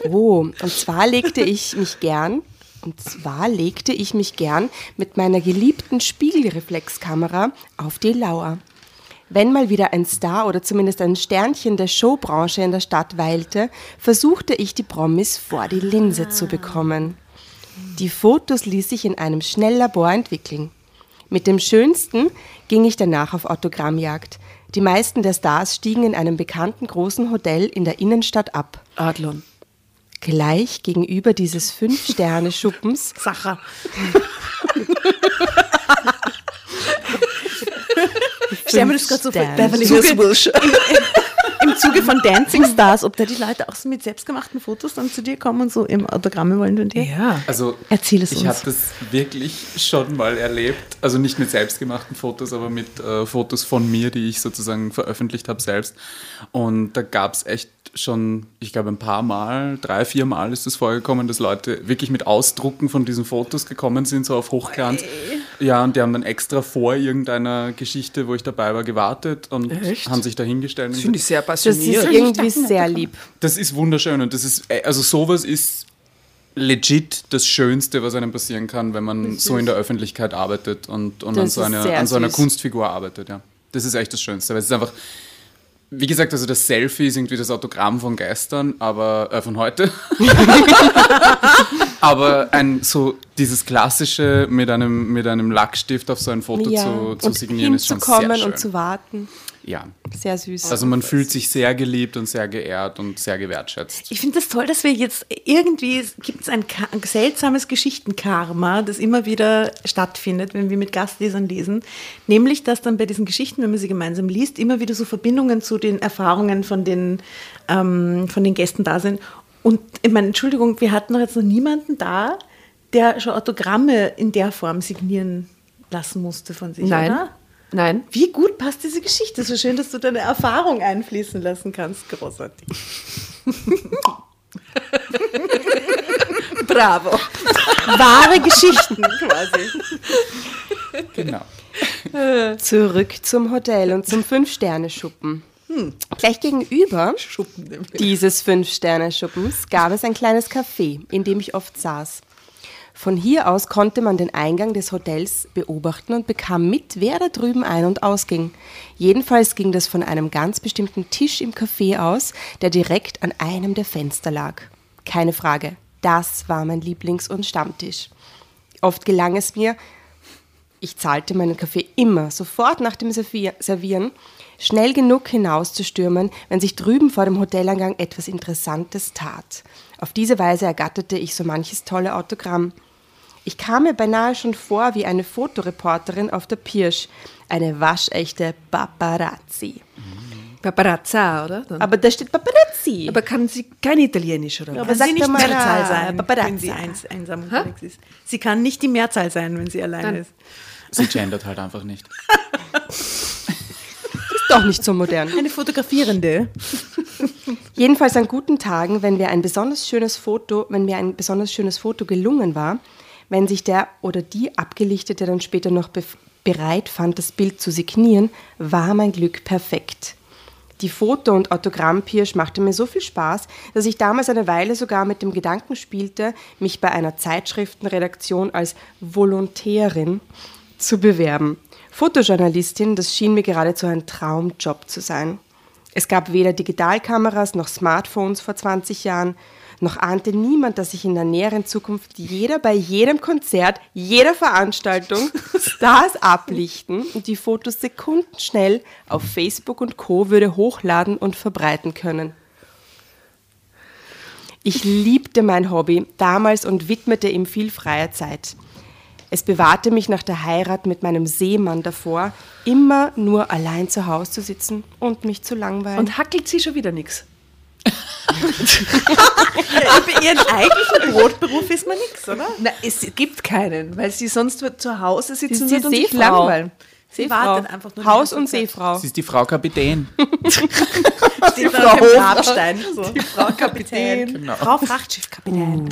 oh, und zwar legte ich mich gern, und zwar legte ich mich gern mit meiner geliebten Spiegelreflexkamera auf die Lauer. Wenn mal wieder ein Star oder zumindest ein Sternchen der Showbranche in der Stadt weilte, versuchte ich die Promis vor die Linse zu bekommen. Die Fotos ließ ich in einem Schnelllabor entwickeln. Mit dem schönsten ging ich danach auf Autogrammjagd. Die meisten der Stars stiegen in einem bekannten großen Hotel in der Innenstadt ab. Adlon. Gleich gegenüber dieses Fünf-Sterne-Schuppens Sacher. Ich stelle mir das gerade so vor. Beverly Hills im Zuge von Dancing Stars, ob da die Leute auch so mit selbstgemachten Fotos dann zu dir kommen und so im Autogramme wollen und dir. Ja. Also Erzähl es ich uns. habe das wirklich schon mal erlebt. Also nicht mit selbstgemachten Fotos, aber mit äh, Fotos von mir, die ich sozusagen veröffentlicht habe selbst. Und da gab es echt schon, ich glaube, ein paar Mal, drei, vier Mal ist es vorgekommen, dass Leute wirklich mit Ausdrucken von diesen Fotos gekommen sind, so auf Hochglanz. Ja, und die haben dann extra vor irgendeiner Geschichte, wo ich dabei war, gewartet und Echt? haben sich da hingestellt. und Das finde ich sehr Das ist passioniert. irgendwie sehr lieb. das ist wunderschön und das ist, äh, also sowas ist legit das Schönste, was einem passieren kann, wenn man so in der Öffentlichkeit arbeitet und, und an, Das so ist einer, an so einer süß. Kunstfigur arbeitet, ja. Das ist echt das Schönste, weil es ist einfach, wie gesagt, also das Selfie ist irgendwie das Autogramm von gestern, aber äh, von heute. aber ein so dieses klassische mit einem mit einem Lackstift auf so ein Foto Ja, zu, zu und signieren ist schon sehr schön. und zu warten. Ja. Sehr süß. Also man fühlt sich sehr geliebt und sehr geehrt und sehr gewertschätzt. Ich finde das toll, dass wir jetzt irgendwie, gibt es ein, ein seltsames Geschichtenkarma, das immer wieder stattfindet, wenn wir mit Gastlesern lesen. Nämlich, dass dann bei diesen Geschichten, wenn man sie gemeinsam liest, immer wieder so Verbindungen zu den Erfahrungen von den, ähm, von den Gästen da sind. Und ich meine, Entschuldigung, wir hatten doch jetzt noch niemanden da, der schon Autogramme in der Form signieren lassen musste von sich, Nein. oder? Nein. Wie gut passt diese Geschichte? So schön, dass du deine Erfahrung einfließen lassen kannst. Großartig. Bravo. Wahre Geschichten quasi. Genau. Zurück zum Hotel und zum Fünf-Sterne-Schuppen. Gleich gegenüber dieses Fünf-Sterne-Schuppens gab es ein kleines Café, in dem ich oft saß. Von hier aus konnte man den Eingang des Hotels beobachten und bekam mit, wer da drüben ein- und ausging. Jedenfalls ging das von einem ganz bestimmten Tisch im Café aus, der direkt an einem der Fenster lag. Keine Frage, das war mein Lieblings- und Stammtisch. Oft gelang es mir, ich zahlte meinen Kaffee immer sofort nach dem Servier- Servieren, schnell genug hinauszustürmen, wenn sich drüben vor dem Hoteleingang etwas Interessantes tat. Auf diese Weise ergatterte ich so manches tolle Autogramm. Ich kam mir beinahe schon vor wie eine Fotoreporterin auf der Pirsch, eine waschechte Paparazzi. Paparazza, oder? Dann. Aber da steht Paparazzi. Aber kann sie kein Italienisch, oder? Aber Kann sie nicht Mehrzahl sein, Paparazzi. wenn sie eins, einsam unterwegs ist. Sie kann nicht die Mehrzahl sein, wenn sie alleine Dann- ist. Sie gendert halt einfach nicht. ist doch nicht so modern. Eine Fotografierende. Jedenfalls an guten Tagen, wenn wir ein besonders schönes Foto, wenn mir ein besonders schönes Foto gelungen war, wenn sich der oder die Abgelichtete dann später noch bereit fand, das Bild zu signieren, war mein Glück perfekt. Die Foto- und Autogrammpirsch machte mir so viel Spaß, dass ich damals eine Weile sogar mit dem Gedanken spielte, mich bei einer Zeitschriftenredaktion als Volontärin zu bewerben. Fotojournalistin, das schien mir geradezu ein Traumjob zu sein. Es gab weder Digitalkameras noch Smartphones vor 20 Jahren, noch ahnte niemand, dass sich in der näheren Zukunft jeder bei jedem Konzert, jeder Veranstaltung Stars ablichten und die Fotos sekundenschnell auf Facebook und Co. würde hochladen und verbreiten können. Ich liebte mein Hobby damals und widmete ihm viel freie Zeit. Es bewahrte mich nach der Heirat mit meinem Seemann davor, immer nur allein zu Hause zu sitzen und mich zu langweilen. Und hackelt sie schon wieder nichts. Über ihren eigentlichen Brotberuf ist man nichts, oder? Na, es gibt keinen, weil sie sonst wird zu Hause sitzen wird die und sich Seefrau. langweilen. Sie wartet einfach nur. die Haus und. Seefrau. Sie ist die Frau Kapitän. Die Frau Grabstein. So. Die Frau Kapitän. Genau. Frau Frachtschiffkapitän.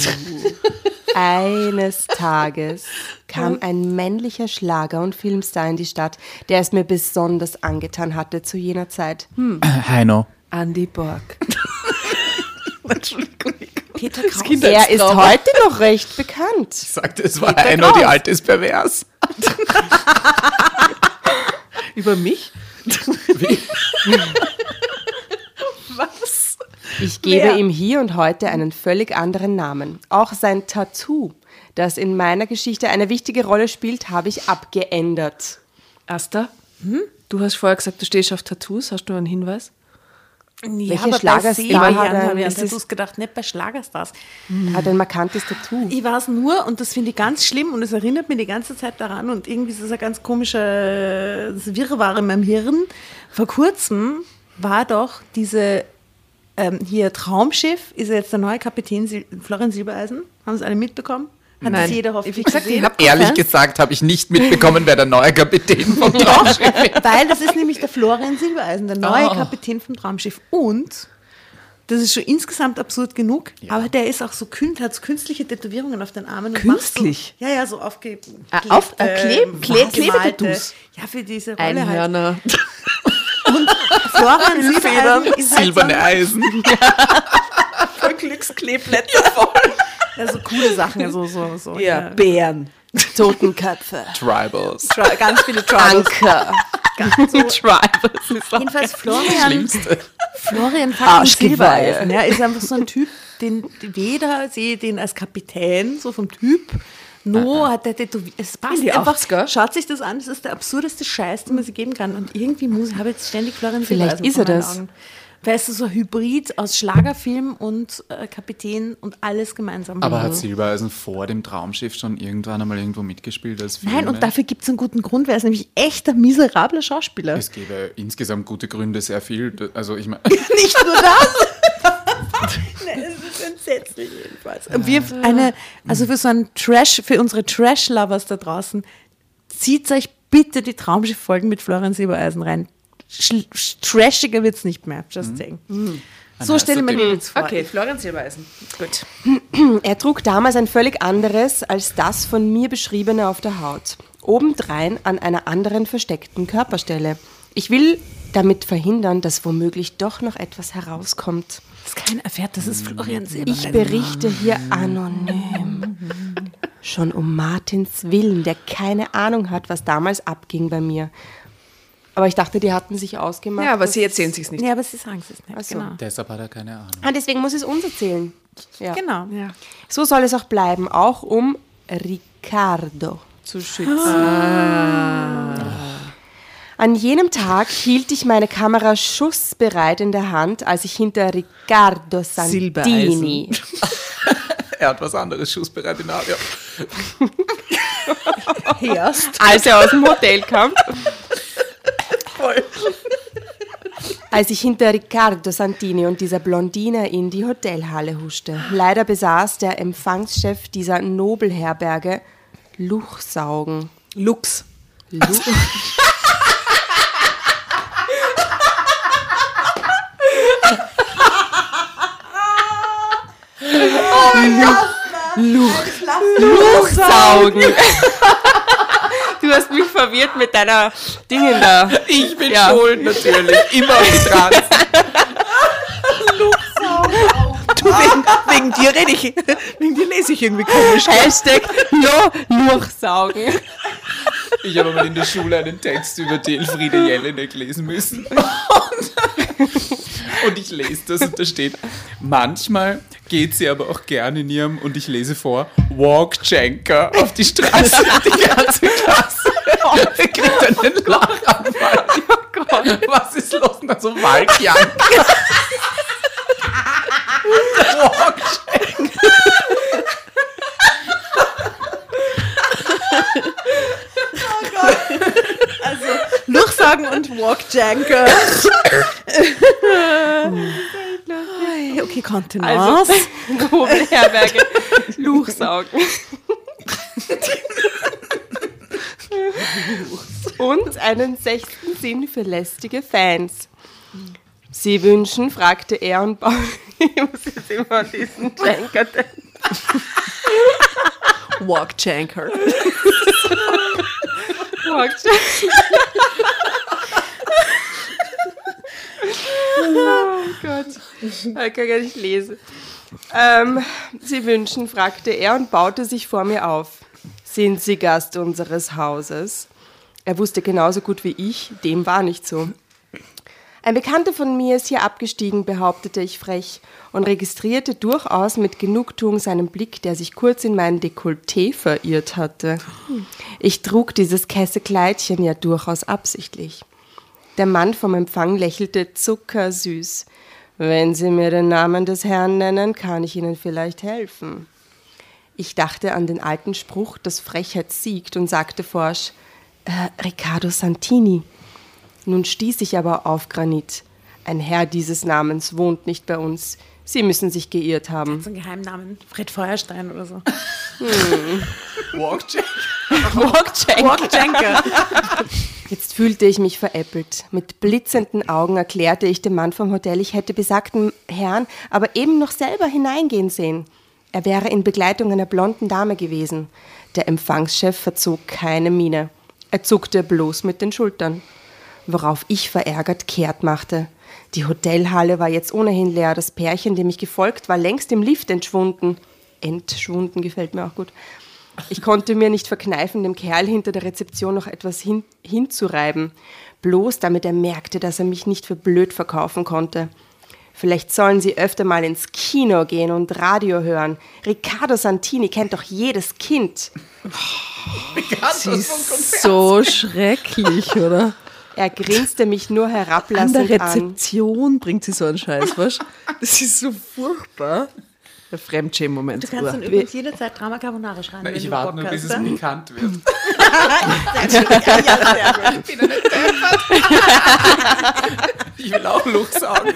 Eines Tages kam ein männlicher Schlager- und Filmstar in die Stadt, der es mir besonders angetan hatte zu jener Zeit. Heino. Andy Borg. Entschuldigung. Peter Kraus. Er ist heute noch recht bekannt. Ich sagte, es war Heino, die alte ist pervers. Über mich? Was? Ich gebe Wer? ihm hier und heute einen völlig anderen Namen. Auch sein Tattoo, das in meiner Geschichte eine wichtige Rolle spielt, habe ich abgeändert. Asta, hm? du hast vorher gesagt, du stehst auf Tattoos. Hast du einen Hinweis? Ja, Welcher aber bei Schlagerstar Seemann hat er- ist es- gedacht, nicht bei Schlagerstars. Er hat ein markantes Tattoo. Ich weiß nur, und das finde ich ganz schlimm, und es erinnert mich die ganze Zeit daran, und irgendwie ist es ein ganz komischer Wirrwarr in meinem Hirn. Vor kurzem war doch diese ähm, hier Traumschiff, ist jetzt der neue Kapitän Sil Florian Silbereisen. Haben Sie alle mitbekommen? Hat das jeder hoffentlich gesagt, ich gesehen? hab Ehrlich gesagt habe ich nicht mitbekommen, wer der neue Kapitän vom Traumschiff ist. Weil das ist nämlich der Florian Silbereisen, der neue Ah. Kapitän vom Traumschiff. Und das ist schon insgesamt absurd genug, aber der ist auch so kün hat so künstliche Tätowierungen auf den Armen. und Künstlich? Macht so, ja, ja, so aufge Ah, auf- äh, Kleb- ähm, Kle- gemalte- Klebetattoos? Ja, für diese Rolle halt. Einhörner. Florian Silbereisen ist halt Silberne so, Eisen. Glückskleeblätter voll. Ja, so coole Sachen, also so, so Ja, Bären. Totenköpfe. Tribals. Tri ganz viele Tribals. Anker. Tribals ist auch Jedenfalls Florian, Schlimmste. Florian Arschgeweihe. Silbereisen, ja, ist einfach so ein Typ, den weder sehe ich den als Kapitän, so vom Typ, no hat der tätowiert. Es passt die einfach. 80er? Schaut sich das an, das ist der absurdeste Scheiß, den man sich geben kann. Und irgendwie muss ich habe jetzt ständig Florian Vielleicht Silbereisen ist er das. Augen. Weißt du, so ein Hybrid aus Schlagerfilm und äh, Kapitän und alles gemeinsam. Aber hat Silbereisen vor dem Traumschiff schon irgendwann einmal irgendwo mitgespielt als Nein, Filme? und dafür gibt es einen guten Grund, weil er ist nämlich echt ein miserabler Schauspieler. Es gäbe insgesamt gute Gründe, sehr viel. Also ich meine, Nicht nur das. Nein, es ist entsetzlich jedenfalls. Und wir eine, also für so einen Trash, für unsere Trash-Lovers da draußen, zieht euch bitte die Traumschiff-Folgen mit Florian Silbereisen rein. Trashiger wird es nicht mehr, just saying. So heißer stelle ich mir den jetzt vor. Okay, Florian Silbereisen. Gut. Er trug damals ein völlig anderes als das von mir beschriebene auf der Haut. Obendrein an einer anderen versteckten Körperstelle. Ich will damit verhindern, dass womöglich doch noch etwas herauskommt. Dass keiner erfährt, das ist Florian Silber. Ich berichte hier anonym. Schon um Martins Willen, der keine Ahnung hat, was damals abging bei mir. Aber ich dachte, die hatten sich ausgemacht. Ja, aber sie erzählen sich's nicht. Ja, aber sie sagen es nicht. Ach so. Genau. Deshalb hat er keine Ahnung. Ah, deswegen muss es uns erzählen. Ja. genau. Ja. So soll es auch bleiben, auch um Ricardo zu schützen. An jenem Tag hielt ich meine Kamera schussbereit in der Hand, als ich hinter Riccardo Santini, Er hat was anderes schussbereit in der Hand. Ja. Erst. als er aus dem Hotel kam. Als ich hinter Riccardo Santini und dieser Blondine in die Hotelhalle huschte. Leider besaß der Empfangschef dieser Nobelherberge Luchsaugen. Lux. Lu Luchsaugen. Du hast mich verwirrt mit deiner Dingen da. Ich bin Ja. schuld, natürlich. Immer auf die Trans. Du, wegen, wegen dir rede ich, wegen dir lese ich irgendwie komisch. Hashtag no Luchsaugen. Ich habe mal in der Schule einen Text über die Elfriede Jelinek lesen müssen. Und, und ich lese das und da steht, manchmal geht sie aber auch gerne in ihrem, und ich lese vor, Walk Janker auf die Straße. Die ganze Klasse kriegt einen Lachanfall. Oh Gott, was ist los? Und dann so Walk Janker. Walk Janker. Luchsagen und Walkjanker. okay, Kontenance. Also, Nobelherberge Luchsaugen. Und einen sechsten Sinn für lästige Fans. Sie wünschen, fragte er und baute. Ich muss jetzt immer an diesen Janker denken. Walkjanker. Oh Gott, ich kann gar nicht lesen. Ähm, Sie wünschen, fragte er und baute sich vor mir auf. Sind Sie Gast unseres Hauses? Er wusste genauso gut wie ich, dem war nicht so. Ein Bekannter von mir ist hier abgestiegen, behauptete ich frech und registrierte durchaus mit Genugtuung seinen Blick, der sich kurz in mein Dekolleté verirrt hatte. Ich trug dieses Kessekleidchen ja durchaus absichtlich. Der Mann vom Empfang lächelte zuckersüß. Wenn Sie mir den Namen des Herrn nennen, kann ich Ihnen vielleicht helfen. Ich dachte an den alten Spruch, dass Frechheit siegt und sagte forsch, äh, Riccardo Santini. Nun stieß ich aber auf Granit. Ein Herr dieses Namens wohnt nicht bei uns. Sie müssen sich geirrt haben. So ein Geheimnamen. Fred Feuerstein oder so. Walk Janker. Walkjanker. Jetzt fühlte ich mich veräppelt. Mit blitzenden Augen erklärte ich dem Mann vom Hotel, ich hätte besagten Herrn aber eben noch selber hineingehen sehen. Er wäre in Begleitung einer blonden Dame gewesen. Der Empfangschef verzog keine Miene. Er zuckte bloß mit den Schultern. Worauf ich verärgert kehrt machte. Die Hotelhalle war jetzt ohnehin leer. Das Pärchen, dem ich gefolgt war, längst im Lift entschwunden. Entschwunden gefällt mir auch gut. Ich konnte mir nicht verkneifen, dem Kerl hinter der Rezeption noch etwas hin, hinzureiben. Bloß damit er merkte, dass er mich nicht für blöd verkaufen konnte. Vielleicht sollen sie öfter mal ins Kino gehen und Radio hören. Riccardo Santini kennt doch jedes Kind. Sie ist so schrecklich, oder? Er grinste mich nur An der herablassend an. Rezeption bringt sie so einen Scheiß, weißt Das ist so furchtbar. Der Fremdschämen-Moment. Du kannst dann übrigens jederzeit Drama Carbonara schreiben. wenn Ich warte nur, bis es ne? bekannt wird. Ich will auch Luch sagen.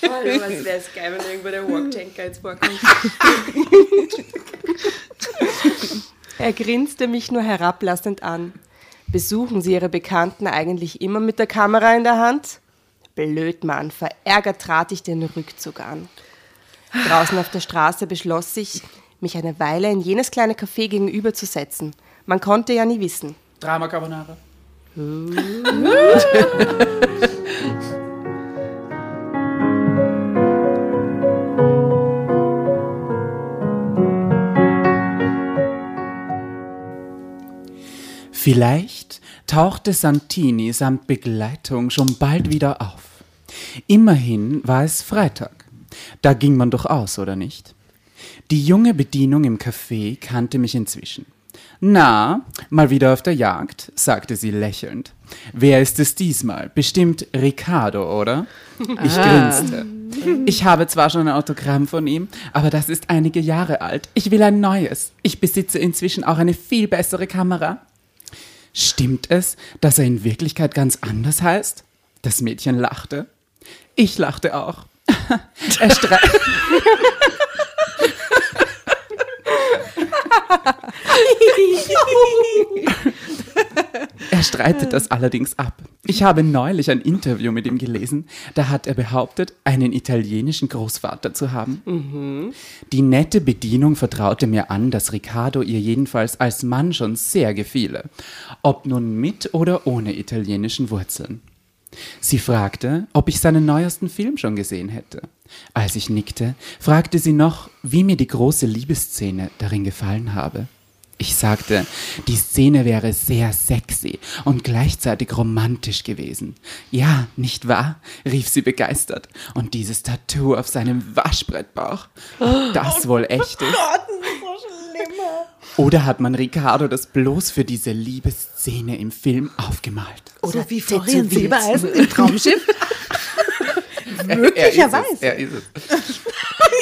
Was wäre es geil, wenn irgendwo der Walktanker jetzt vorkommt. er grinste mich nur herablassend an. Besuchen Sie Ihre Bekannten eigentlich immer mit der Kamera in der Hand? Blöd, Mann. Verärgert trat ich den Rückzug an. Draußen auf der Straße beschloss ich, mich eine Weile in jenes kleine Café gegenüber zu setzen. Man konnte ja nie wissen. Drama Carbonara. Vielleicht tauchte Santini samt Begleitung schon bald wieder auf. Immerhin war es Freitag. Da ging man doch aus, oder nicht? Die junge Bedienung im Café kannte mich inzwischen. Na, mal wieder auf der Jagd, sagte sie lächelnd. Wer ist es diesmal? Bestimmt Ricardo, oder? Ich grinste. Ich habe zwar schon ein Autogramm von ihm, aber das ist einige Jahre alt. Ich will ein neues. Ich besitze inzwischen auch eine viel bessere Kamera. Stimmt es, dass er in Wirklichkeit ganz anders heißt? Das Mädchen lachte. Ich lachte auch. er, strei er streitet das allerdings ab. Ich habe neulich ein Interview mit ihm gelesen, da hat er behauptet, einen italienischen Großvater zu haben. Die nette Bedienung vertraute mir an, dass Riccardo ihr jedenfalls als Mann schon sehr gefiele, ob nun mit oder ohne italienischen Wurzeln. Sie fragte, ob ich seinen neuesten Film schon gesehen hätte. Als ich nickte, fragte sie noch, wie mir die große Liebesszene darin gefallen habe. Ich sagte, die Szene wäre sehr sexy und gleichzeitig romantisch gewesen. Ja, nicht wahr? rief sie begeistert. Und dieses Tattoo auf seinem Waschbrettbauch. Ob das wohl echt ist? Oder hat man Ricardo das bloß für diese Liebeszene im Film aufgemalt? Oder wie Florian Silbereisen im Traumschiff. Möglicherweise. Er ist es. Er ist es.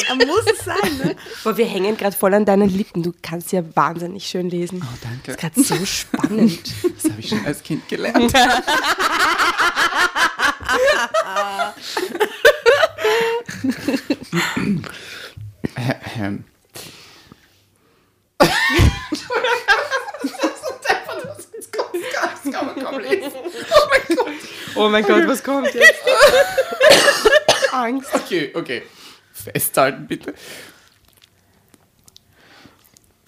Ja, muss es sein, ne? Boah, wir hängen gerade voll an deinen Lippen. Du kannst ja wahnsinnig schön lesen. Oh, danke. Das ist gerade so spannend. Das habe ich schon als Kind gelernt. Ähm. Oh mein Gott, was kommt jetzt? Angst. Okay, okay. Festhalten bitte.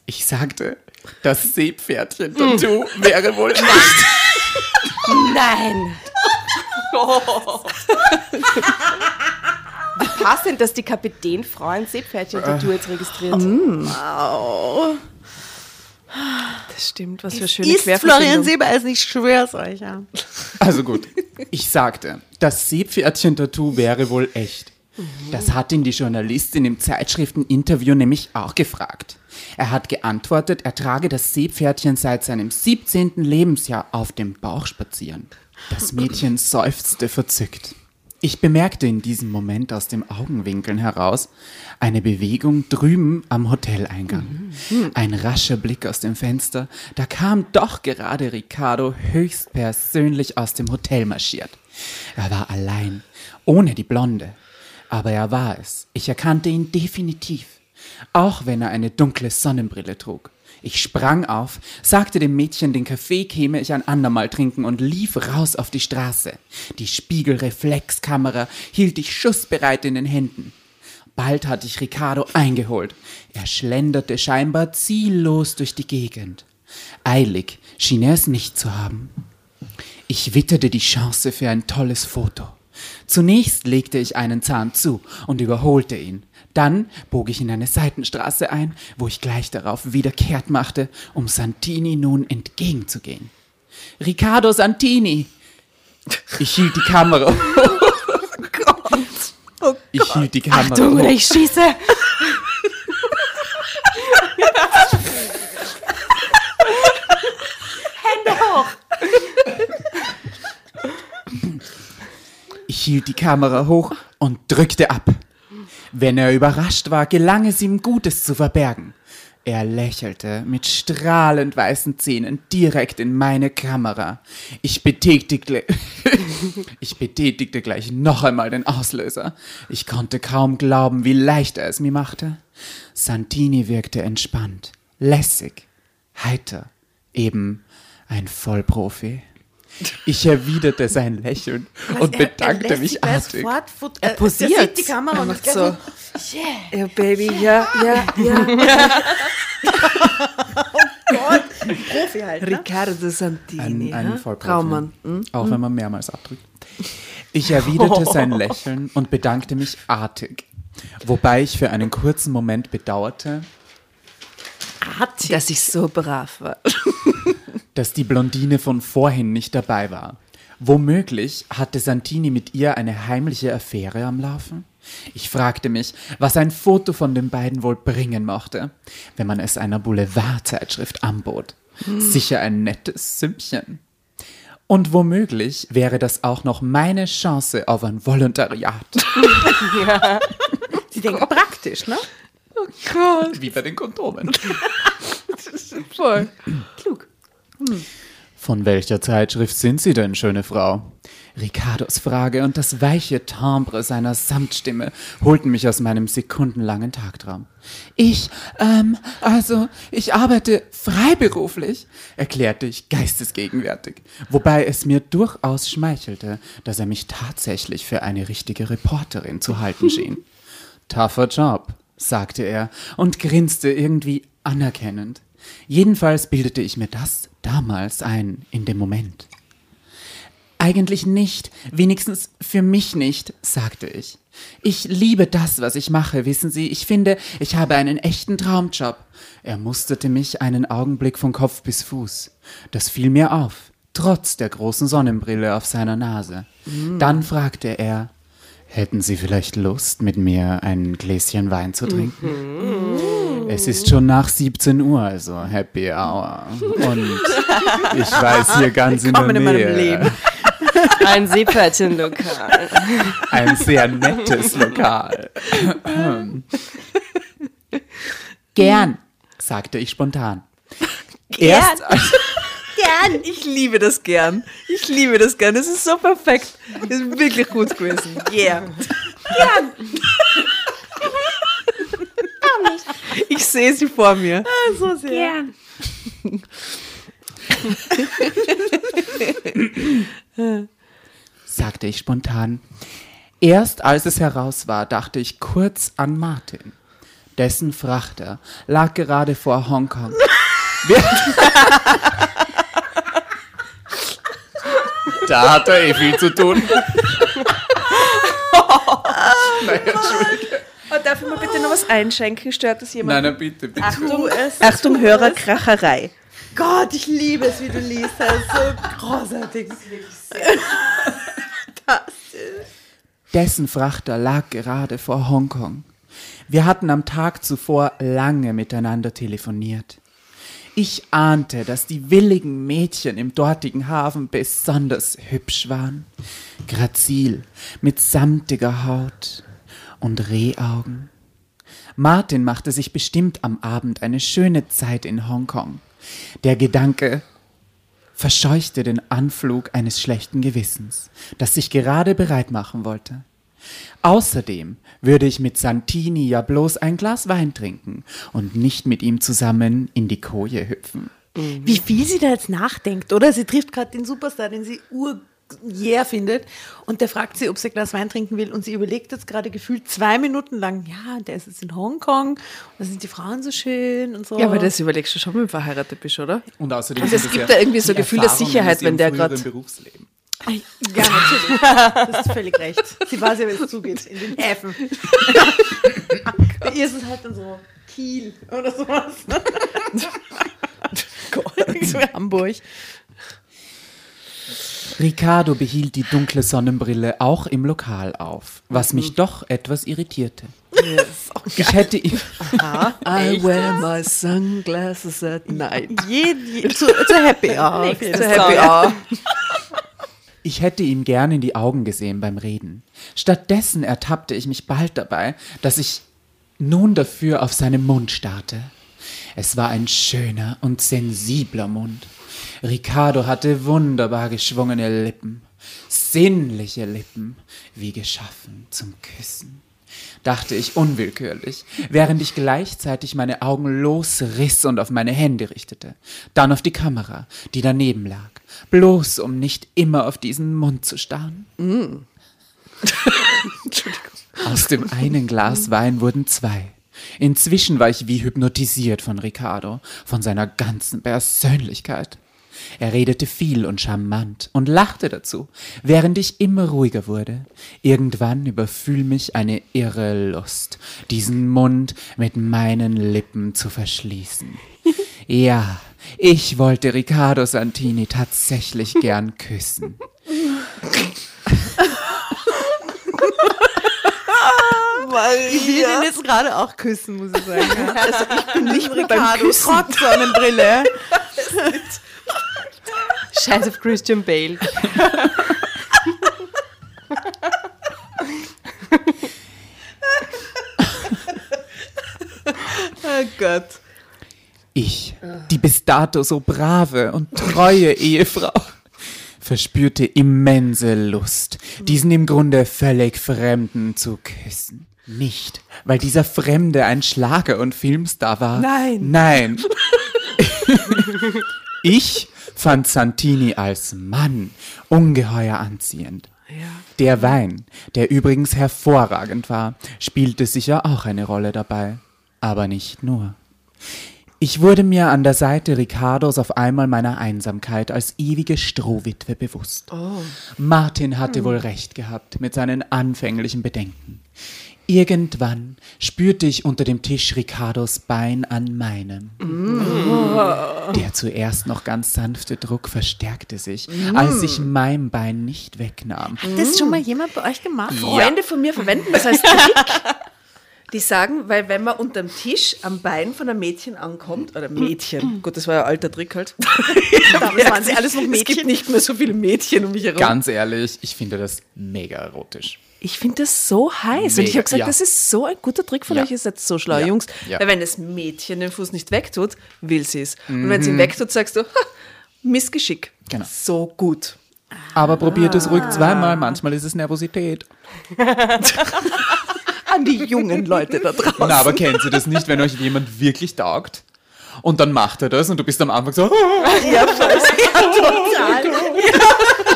Ich sagte, das Seepferdchen-Tattoo wäre wohl nicht. Nein. Wie passend, dass die Kapitänfrau ein Seepferdchen-Tattoo jetzt registriert. Wow. Das stimmt, was für schöne Ist Florian Querverbindung. Silbereisen, ich schwör's euch, ja. Also gut. Ich sagte, das Seepferdchen-Tattoo wäre wohl echt. Das hat ihn die Journalistin im Zeitschrifteninterview nämlich auch gefragt. Er hat geantwortet, er trage das Seepferdchen seit seinem 17. Lebensjahr auf dem Bauch spazieren. Das Mädchen seufzte verzückt. Ich bemerkte in diesem Moment aus dem Augenwinkeln heraus eine Bewegung drüben am Hoteleingang. Ein rascher Blick aus dem Fenster, da kam doch gerade Ricardo höchstpersönlich aus dem Hotel marschiert. Er war allein, ohne die Blonde. Aber er war es. Ich erkannte ihn definitiv. Auch wenn er eine dunkle Sonnenbrille trug. Ich sprang auf, sagte dem Mädchen, den Kaffee käme ich ein andermal trinken und lief raus auf die Straße. Die Spiegelreflexkamera hielt ich schussbereit in den Händen. Bald hatte ich Ricardo eingeholt. Er schlenderte scheinbar ziellos durch die Gegend. Eilig schien er es nicht zu haben. Ich witterte die Chance für ein tolles Foto. Zunächst legte ich einen Zahn zu und überholte ihn. Dann bog ich in eine Seitenstraße ein, wo ich gleich darauf wieder kehrt machte, um Santini nun entgegenzugehen. Riccardo Santini! Ich hielt die Kamera. Ich hielt die Kamera. Achtung, hoch. oder ich schieße. Ich hielt die Kamera hoch und drückte ab. Wenn er überrascht war, gelang es ihm Gutes zu verbergen. Er lächelte mit strahlend weißen Zähnen direkt in meine Kamera. Ich betätigte, ich betätigte gleich noch einmal den Auslöser. Ich konnte kaum glauben, wie leicht er es mir machte. Santini wirkte entspannt, lässig, heiter, eben ein Vollprofi. Ich erwiderte sein Lächeln und bedankte mich artig. er posiert. Der sieht die Kamera und macht so. Ja, Baby, ja, ja, ja. Profi halt. Ne? Riccardo Santini. Ein, ein ja? Traummann. Hm? Auch wenn man mehrmals abdrückt. Ich erwiderte sein Lächeln und bedankte mich artig. Wobei ich für einen kurzen Moment bedauerte, Dass ich so brav war. Dass die Blondine von vorhin nicht dabei war. Womöglich hatte Santini mit ihr eine heimliche Affäre am Laufen? Ich fragte mich, was ein Foto von den beiden wohl bringen mochte, wenn man es einer Boulevardzeitschrift anbot. Sicher ein nettes Sümmchen. Und womöglich wäre das auch noch meine Chance auf ein Volontariat. Sie denken praktisch, ne? Wie bei den Kondomen. Voll. Von welcher Zeitschrift sind Sie denn, schöne Frau? Ricardos Frage und das weiche Timbre seiner Samtstimme holten mich aus meinem sekundenlangen Tagtraum. Ich, ähm, also, ich arbeite freiberuflich, erklärte ich geistesgegenwärtig, wobei es mir durchaus schmeichelte, dass er mich tatsächlich für eine richtige Reporterin zu halten schien. Tougher Job, sagte er und grinste irgendwie anerkennend. Jedenfalls bildete ich mir das damals ein in dem Moment. Eigentlich nicht, wenigstens für mich nicht, sagte ich. Ich liebe das, was ich mache, wissen Sie. Ich finde, ich habe einen echten Traumjob. Er musterte mich einen Augenblick von Kopf bis Fuß. Das fiel mir auf, trotz der großen Sonnenbrille auf seiner Nase. Dann fragte er, hätten Sie vielleicht Lust, mit mir ein Gläschen Wein zu trinken? Es ist schon nach 17 Uhr, also Happy Hour. Und ich weiß hier ganz in der Willkommen in meinem Nähe. Leben. Ein Seepferdchenlokal. Ein sehr nettes Lokal. Gern, sagte ich spontan. Erst, Gern. Ich liebe das gern. Ich liebe das gern. Das ist so perfekt. Das ist wirklich gut gewesen. Yeah. Gern. Ich sehe sie vor mir. So sehr. sagte ich spontan. Erst als es heraus war, dachte ich kurz an Martin. Dessen Frachter lag gerade vor Hongkong. Wir- da hat er eh viel zu tun. naja, Entschuldige. Oh, darf ich mal bitte noch was einschenken? Stört das jemand? Nein, nein, bitte, bitte. Es. Achtung, Hörerkracherei. Gott, ich liebe es, wie du liest. Das ist so großartig. Dessen Frachter lag gerade vor Hongkong. Wir hatten am Tag zuvor lange miteinander telefoniert. Ich ahnte, dass die willigen Mädchen im dortigen Hafen besonders hübsch waren. Grazil, mit samtiger Haut und Rehaugen. Martin machte sich bestimmt am Abend eine schöne Zeit in Hongkong. Der Gedanke verscheuchte den Anflug eines schlechten Gewissens, das sich gerade bereit machen wollte. Außerdem würde ich mit Santini ja bloß ein Glas Wein trinken und nicht mit ihm zusammen in die Koje hüpfen. Wie viel sie da jetzt nachdenkt, oder? Sie trifft gerade den Superstar, den sie ur yeah findet und der fragt sie, ob sie ein Glas Wein trinken will und sie überlegt jetzt gerade gefühlt zwei Minuten lang, ja, der ist jetzt in Hongkong und da sind die Frauen so schön und so. Ja, aber das überlegst du schon, wenn du verheiratet bist, oder? Und außerdem Also es gibt ja da irgendwie so ein Gefühl der Sicherheit, wenn der grad- Berufsleben. Ja, natürlich. Das ist völlig recht. Sie weiß ja, wie es zugeht in den Häfen. Bei ihr ist es halt dann so Kiel oder sowas. Gott. Hamburg. Ricardo behielt die dunkle Sonnenbrille auch im Lokal auf, was mich doch etwas irritierte. Ich hätte ihm, I wear my sunglasses at night. Je, je, zu, zu Happy Hour. Fall. happy hour. ich hätte ihm gern in die Augen gesehen beim Reden. Stattdessen ertappte ich mich bald dabei, dass ich nun dafür auf seinen Mund starrte. Es war ein schöner und sensibler Mund. Ricardo hatte wunderbar geschwungene Lippen, sinnliche Lippen, wie geschaffen zum Küssen. Dachte ich unwillkürlich, während ich gleichzeitig meine Augen losriss und auf meine Hände richtete, dann auf die Kamera, die daneben lag, bloß um nicht immer auf diesen Mund zu starren. Aus dem einen Glas Wein wurden zwei. Inzwischen war ich wie hypnotisiert von Ricardo, von seiner ganzen Persönlichkeit. Er redete viel und charmant und lachte dazu, während ich immer ruhiger wurde. Irgendwann überfühl mich eine irre Lust, diesen Mund mit meinen Lippen zu verschließen. Ja, ich wollte Riccardo Santini tatsächlich gern küssen. Ich will ihn jetzt gerade auch küssen, muss ich sagen. Also ich bin nicht Ricardo trotz Sonnenbrille. Scheiß auf Christian Bale. Oh Gott. Ich, die bis dato so brave und treue Ehefrau, verspürte immense Lust, diesen im Grunde völlig Fremden zu küssen. Nicht, weil dieser Fremde ein Schlager- und Filmstar war. Nein. Nein. ich fand Santini als Mann ungeheuer anziehend. Der Wein, der übrigens hervorragend war, spielte sicher auch eine Rolle dabei. Aber nicht nur. Ich wurde mir an der Seite Ricardos auf einmal meiner Einsamkeit als ewige Strohwitwe bewusst. Martin hatte wohl recht gehabt mit seinen anfänglichen Bedenken. Irgendwann spürte ich unter dem Tisch Ricardos Bein an meinem. Der zuerst noch ganz sanfte Druck verstärkte sich, als ich mein Bein nicht wegnahm. Hat das schon mal jemand bei euch gemacht? Freunde von mir verwenden das als Trick. Die sagen, weil wenn man unterm Tisch am Bein von einem Mädchen ankommt, oder Mädchen, gut, das war ja ein alter Trick halt. Damals waren sie alles noch Es gibt Mädchen. nicht mehr so viele Mädchen um mich herum. Ganz ehrlich, ich finde das mega erotisch. Ich finde das so heiß. und ich Mega, habe gesagt, ja. das ist so ein guter Trick von Ja. euch, ihr seid so schlau, Ja. Jungs. Ja. Weil wenn das Mädchen den Fuß nicht wegtut, will sie es. Und wenn Mhm. sie ihn wegtut, sagst du, ha, Missgeschick. Genau. So gut. Aber probiert es ruhig zweimal, manchmal ist es Nervosität. An die jungen Leute da draußen. Na, aber kennt ihr das nicht, wenn euch jemand wirklich taugt? Und dann macht er das und du bist am Anfang so, Ja, voll. Ja, total.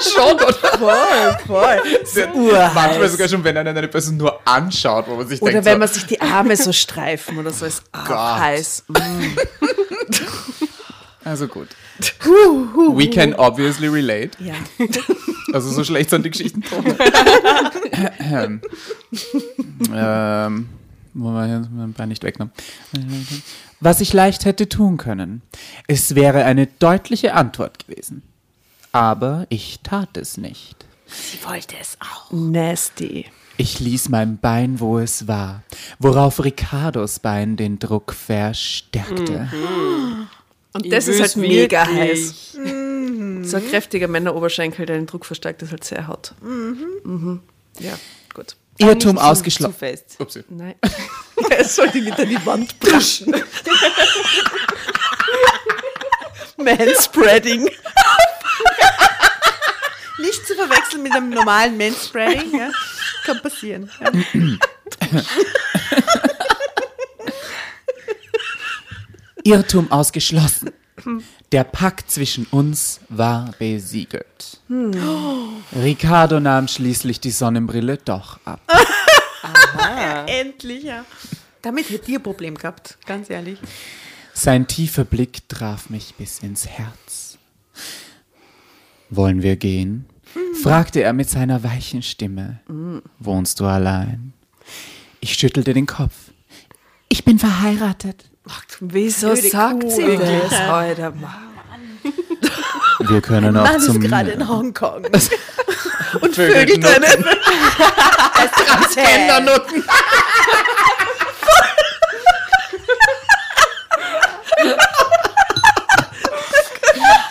schon, oder? Voll, voll. Manchmal sogar schon, wenn einen eine Person nur anschaut, wo man sich Oder denkt, wenn so, man sich die Arme so streifen oder so, ist Gott. heiß. Mm. also gut. We can obviously relate. Ja. Also so schlecht sind die Geschichten. ähm, wo war jetzt mein Bein nicht weggenommen. Was ich leicht hätte tun können. Es wäre eine deutliche Antwort gewesen. Aber ich tat es nicht. Sie wollte es auch. Nasty. Ich ließ mein Bein, wo es war, worauf Ricardos Bein den Druck verstärkte. Und das Ich ist halt mega heiß. So ein kräftiger Männeroberschenkel, der den Druck verstärkt, ist halt sehr hart. Mhm. Ja, gut. Irrtum ausgeschlossen. Zu fest. Upsi. Nein. Es soll die nicht an die Wand pushen. Manspreading. Nicht zu verwechseln mit einem normalen Manspreading. Ja. Kann passieren. Ja. Irrtum ausgeschlossen. Der Pakt zwischen uns war besiegelt. Ricardo nahm schließlich die Sonnenbrille doch ab. Endlich, ja. Damit hätte ihr Problem gehabt, ganz ehrlich. Sein tiefer Blick traf mich bis ins Herz. Wollen wir gehen? fragte er mit seiner weichen Stimme. Wohnst du allein? Ich schüttelte den Kopf. Ich bin verheiratet. Wieso Blöde sagt Kuh, sie das heute? Wir können auch Mann ist zum gerade in Hongkong. und Vögelt einen. Kindernutten.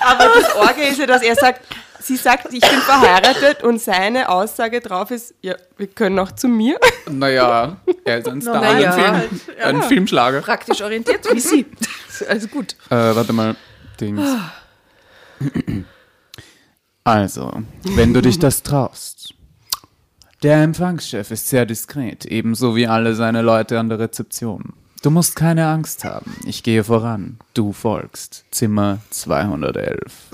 Aber das Orge ist ja, dass er sagt, sie sagt, ich bin verheiratet und seine Aussage drauf ist, ja, wir können auch zu mir. Naja, er ist ein Star, Na ja, ein, Film, halt, ein Filmschlager. Praktisch orientiert wie sie. Also gut. Äh, warte mal. Dings. Also, wenn du dich das traust. Der Empfangschef ist sehr diskret, ebenso wie alle seine Leute an der Rezeption. Du musst keine Angst haben. Ich gehe voran. Du folgst. Zimmer 211.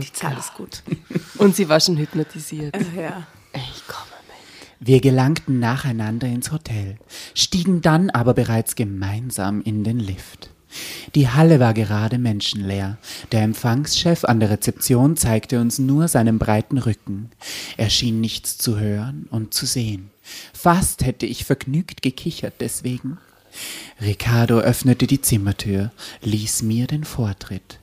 Die Zahl ist gut. Und sie war schon hypnotisiert. Ja. Ich komme mit. Wir gelangten nacheinander ins Hotel, stiegen dann aber bereits gemeinsam in den Lift. Die Halle war gerade menschenleer. Der Empfangschef an der Rezeption zeigte uns nur seinen breiten Rücken. Er schien nichts zu hören und zu sehen. Fast hätte ich vergnügt gekichert deswegen. Ricardo öffnete die Zimmertür, ließ mir den Vortritt.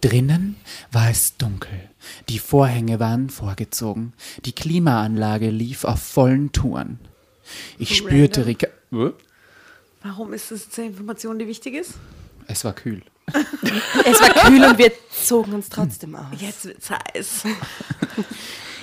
Drinnen war es dunkel. Die Vorhänge waren vorgezogen. Die Klimaanlage lief auf vollen Touren. Ich spürte Ricardo. Warum ist das eine Information, die wichtig ist? Es war kühl. Es war kühl und wir zogen uns trotzdem aus. Jetzt wird's heiß.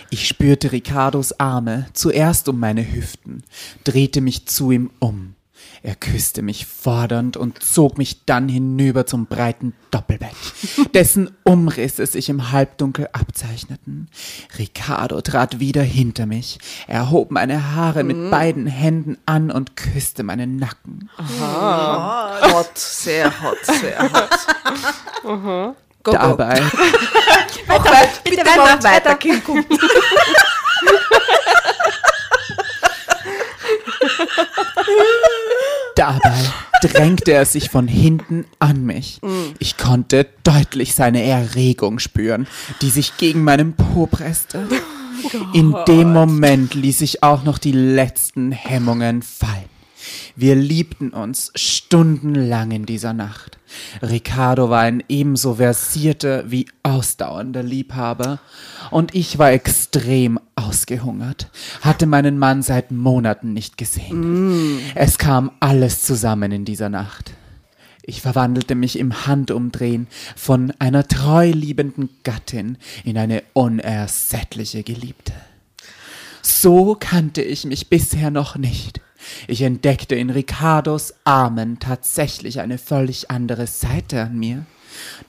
Ich spürte Ricardos Arme zuerst um meine Hüften, drehte mich zu ihm um. Er küsste mich fordernd und zog mich dann hinüber zum breiten Doppelbett, dessen Umrisse sich im Halbdunkel abzeichneten. Ricardo trat wieder hinter mich, erhob meine Haare mit beiden Händen an und küsste meinen Nacken. Hot, sehr hot, sehr hot. Go, go. Dabei, Bitte weiter, weiter, Kind, komm. dabei drängte er sich von hinten an mich. Ich konnte deutlich seine Erregung spüren, die sich gegen meinen Po presste. In dem Moment ließ ich auch noch die letzten Hemmungen fallen. Wir liebten uns stundenlang in dieser Nacht. Ricardo war ein ebenso versierter wie ausdauernder Liebhaber und ich war extrem ausgehungert, hatte meinen Mann seit Monaten nicht gesehen. Es kam alles zusammen in dieser Nacht. Ich verwandelte mich im Handumdrehen von einer treu liebenden Gattin in eine unersättliche Geliebte. So kannte ich mich bisher noch nicht. Ich entdeckte in Ricardos Armen tatsächlich eine völlig andere Seite an mir.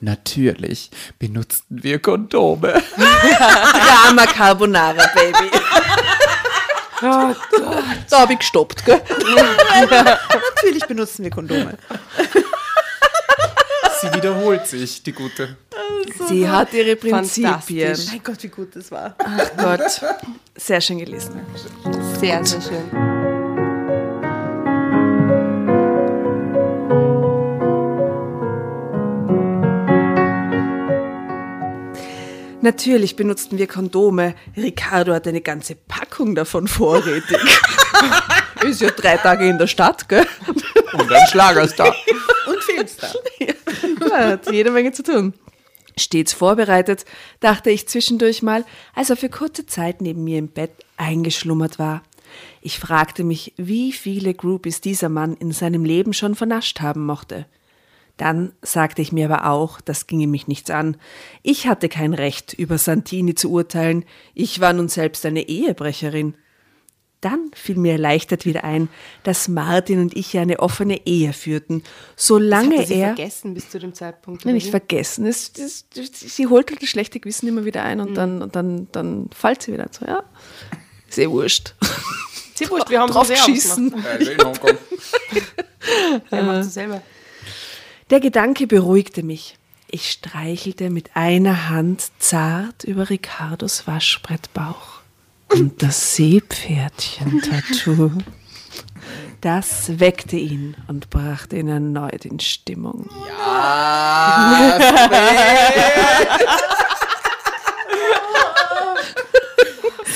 Natürlich benutzten wir Kondome. Drama Carbonara, Baby. Da habe ich gestoppt, gell? Natürlich benutzen wir Kondome. Sie wiederholt sich, die gute. Sie hat ihre Prinzipien. Mein Gott, wie gut das war. Ach Gott. Sehr schön gelesen. Sehr, sehr schön. Natürlich benutzten wir Kondome. Ricardo hat eine ganze Packung davon vorrätig. Ist ja drei Tage in der Stadt, gell? Und ein Schlagerstar. Und Filmstar. Ja, hat jede Menge zu tun. Stets vorbereitet, dachte ich zwischendurch mal, als er für kurze Zeit neben mir im Bett eingeschlummert war. Ich fragte mich, wie viele Groupies dieser Mann in seinem Leben schon vernascht haben mochte. Dann sagte ich mir aber auch, das ginge mich nichts an. Ich hatte kein Recht, über Santini zu urteilen. Ich war nun selbst eine Ehebrecherin. Dann fiel mir erleichtert wieder ein, dass Martin und ich ja eine offene Ehe führten, solange Hatte sie er vergessen bis zu dem Zeitpunkt. Nein, nicht vergessen. Es, es, sie holt halt das schlechte Gewissen immer wieder ein und dann, und dann, dann fällt sie wieder so, ja. Ist eh wurscht. Sie wurscht, wir haben Drauf es selber schießen. In Hongkong. gemacht. Er macht es selber. Der Gedanke beruhigte mich. Ich streichelte mit einer Hand zart über Ricardos Waschbrettbauch. Und das Seepferdchen-Tattoo, das weckte ihn und brachte ihn erneut in Stimmung.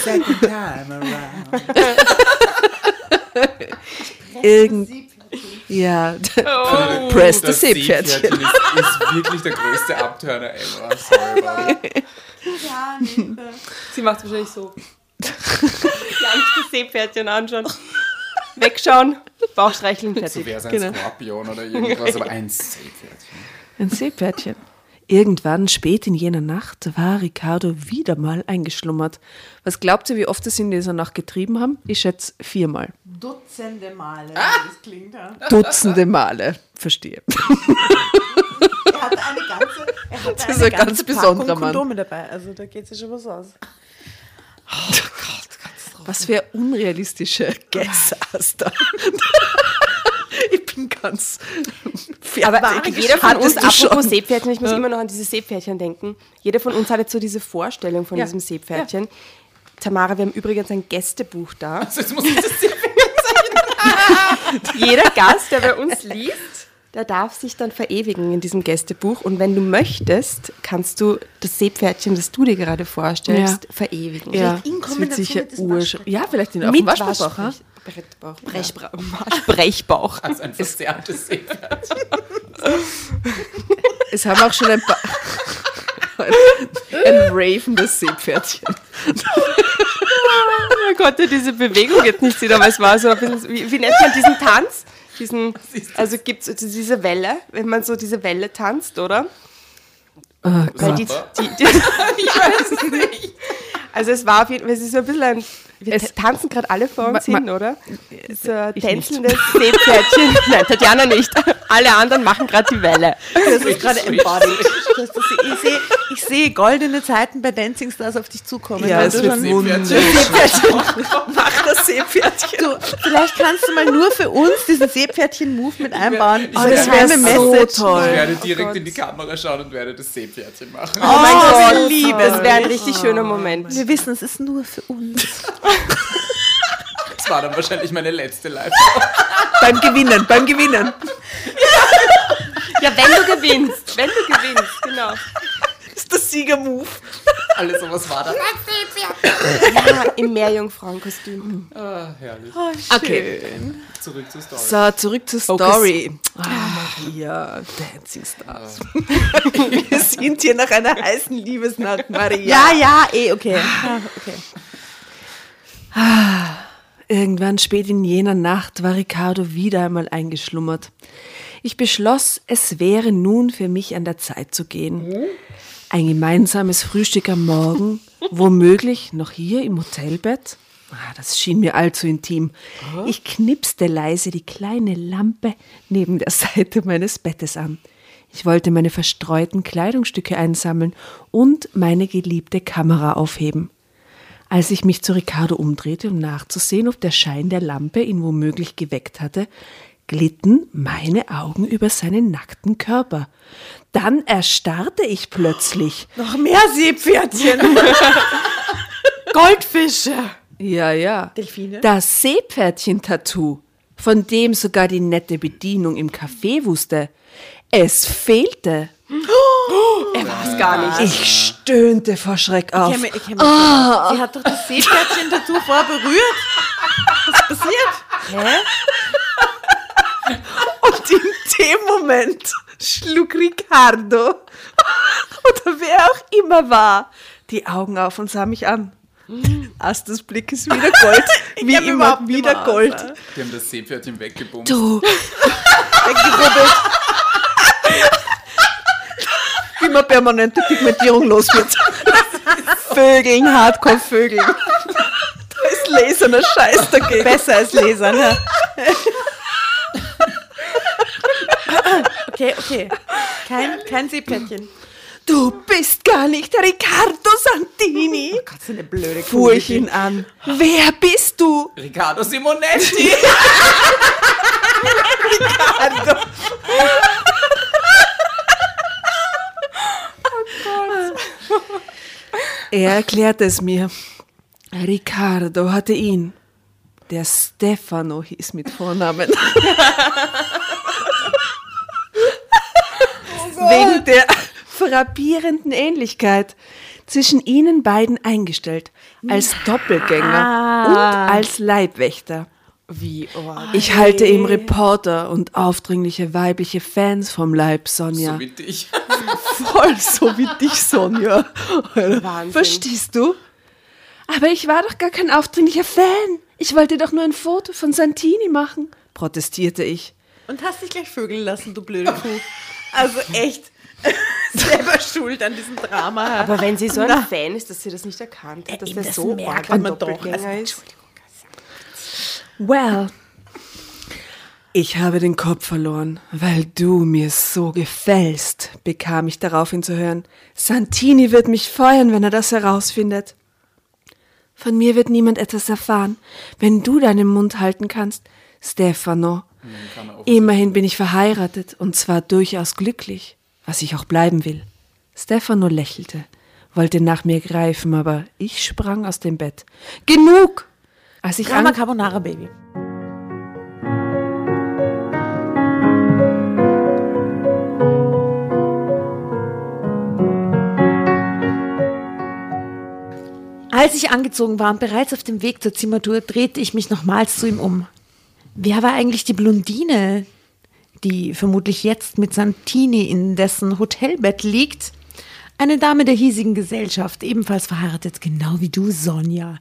Second time around. Irgend ja, press the Das Seepferdchen. Seepferdchen ist, ist wirklich der größte Abturner ever. Sorry, Barbara. Sie macht wahrscheinlich so. Gar nicht das Seepferdchen anschauen. Wegschauen, Bauch streicheln, So fertig. wäre es ein Genau. Skorpion oder irgendwas, aber ein Seepferdchen. Ein Seepferdchen. Irgendwann, spät in jener Nacht, war Ricardo wieder mal eingeschlummert. Was glaubt ihr, wie oft es in dieser Nacht getrieben haben? Ich schätze viermal. Dutzende Male, wie das klingt. Ja. Dutzende Male. Verstehe. Er hatte eine ganze, er hatte Das eine ist ein ganze ganz besonderer Mann. Kondome dabei. Also da geht es ja schon was aus. Was für unrealistische Guess hast du? Ich bin ganz Aber fertig. jeder von uns, apropos schon? Seepferdchen, ich muss immer noch an diese Seepferdchen denken. Jeder von uns hat jetzt so diese Vorstellung von Ja. diesem Seepferdchen. Tamara, wir haben übrigens ein Gästebuch da. Also jetzt muss ich das sehen. Jeder Gast, der bei uns liest, der darf sich dann verewigen in diesem Gästebuch. Und wenn du möchtest, kannst du das Seepferdchen, das du dir gerade vorstellst, verewigen. Ja, ihn das kommen wird dazu sicher mit ursch. Ja, vielleicht in auf Mit dem Waschbrettbauch. ha? Waschbrettbauch. Brechbauch. Waschbrechbauch. Also ein verzerrtes Seepferdchen. Es haben auch schon ein paar. ein ravенdes Seepferdchen. Man konnte diese Bewegung jetzt nicht sehen, aber es war so ein bisschen, wie, wie nennt man diesen Tanz? Diesen, also gibt es diese Welle, wenn man so diese Welle tanzt, oder? Weil die, die, die, ich weiß es nicht. Also es war auf jeden Fall, es ist so ein bisschen ein, wir Es- tanzen gerade alle vor uns hin, oder? So ein tänzelndes Seepferdchen. Nein, Tatjana nicht. Alle anderen machen gerade die Welle. Das ist gerade embodied. Ich sehe ich sehe goldene Zeiten bei Dancing Stars auf dich zukommen. Ja, es du wird schon- Seepferdchen. Mach das Seepferdchen. du, vielleicht kannst du mal nur für uns diesen Seepferdchen-Move mit einbauen. ich Diese wär- geheime wär so Message. toll. Ich werde direkt in die Kamera schauen und werde das Seepferdchen machen. Oh mein Gott, wir lieben das wäre ein richtig schöner Moment. Wir wissen, es ist nur für uns. Das war dann wahrscheinlich meine letzte Live. Beim Gewinnen, beim Gewinnen. Ja, wenn du gewinnst, wenn du gewinnst, genau. Das ist der Siegermove. Alles sowas war da. Ja, im Meerjungfrauenkostüm. Ah, herrlich. Okay. Zurück zur Story. So, zurück zur Story. Ah, Maria, Dancing Stars. Wir sind hier nach einer heißen Liebesnacht, Maria. Ja, ja, eh, okay. Ja, okay. Irgendwann spät in jener Nacht war Ricardo wieder einmal eingeschlummert. Ich beschloss, es wäre nun für mich an der Zeit zu gehen. Ein gemeinsames Frühstück am Morgen, womöglich noch hier im Hotelbett. Ah, das schien mir allzu intim. Ich knipste leise die kleine Lampe neben der Seite meines Bettes an. Ich wollte meine verstreuten Kleidungsstücke einsammeln und meine geliebte Kamera aufheben. Als ich mich zu Ricardo umdrehte, um nachzusehen, ob der Schein der Lampe ihn womöglich geweckt hatte, glitten meine Augen über seinen nackten Körper. Dann erstarrte ich plötzlich. Noch mehr Seepferdchen. Goldfische. Ja, ja. Delfine? Das Seepferdchen-Tattoo, von dem sogar die nette Bedienung im Café wusste. Es fehlte. Er war es gar nicht. Ich stöhnte vor Schreck auf. Ich mich- ich mich schon. Sie hat doch das Seepferdchen-Tattoo vorher berührt. Was ist passiert? Und in dem Moment schlug Ricardo, oder wer auch immer war, die Augen auf und sah mich an. Astes Blick ist wieder Gold, wie immer wieder immer Gold. Die haben das Seepferdchen weggebumst. Du, Weggerubbelt. wie man permanente Pigmentierung los wird. Vögeln, Hardcore-Vögeln. Da ist laserner Scheiß dagegen. Besser als Lesern. Ja. Okay, okay. Kein, kein Seepferdchen. Du bist gar nicht der Riccardo Santini. Gott, so eine blöde Fuhr ich ihn an. Wer bist du? Riccardo Simonetti! Er erklärte es mir. Riccardo hatte ihn. Der Stefano hieß mit Vornamen. Wegen der frappierenden Ähnlichkeit zwischen ihnen beiden eingestellt. Als Doppelgänger und als Leibwächter. Wie, oh, Ich halte ihm Reporter und aufdringliche weibliche Fans vom Leib, Sonja. So wie dich. Voll so wie dich, Sonja. Wahnsinn. Verstehst du? Aber ich war doch gar kein aufdringlicher Fan. Ich wollte doch nur ein Foto von Santini machen, protestierte ich. Und hast dich gleich vögeln lassen, du blöde Kuh. Also echt. Selber schuld an diesem Drama. Aber wenn sie so ein Fan ist, dass sie das nicht erkannt hat, dass eben, der das so merkt arg ein man doch. Also, ist. Well, ich habe den Kopf verloren, weil du mir so gefällst, bekam ich daraufhin zu hören. Santini wird mich feuern, wenn er das herausfindet. Von mir wird niemand etwas erfahren, wenn du deinen Mund halten kannst, Stefano. Immerhin bin ich verheiratet und zwar durchaus glücklich, was ich auch bleiben will. Stefano lächelte. wollte nach mir greifen, aber ich sprang aus dem Bett. Genug! Als ich Drama Carbonara Baby. Als ich angezogen war und bereits auf dem Weg zur Zimmertour, drehte ich mich nochmals zu ihm um. Wer war eigentlich die Blondine, die vermutlich jetzt mit Santini in dessen Hotelbett liegt? Eine Dame der hiesigen Gesellschaft, ebenfalls verheiratet, genau wie du, Sonja.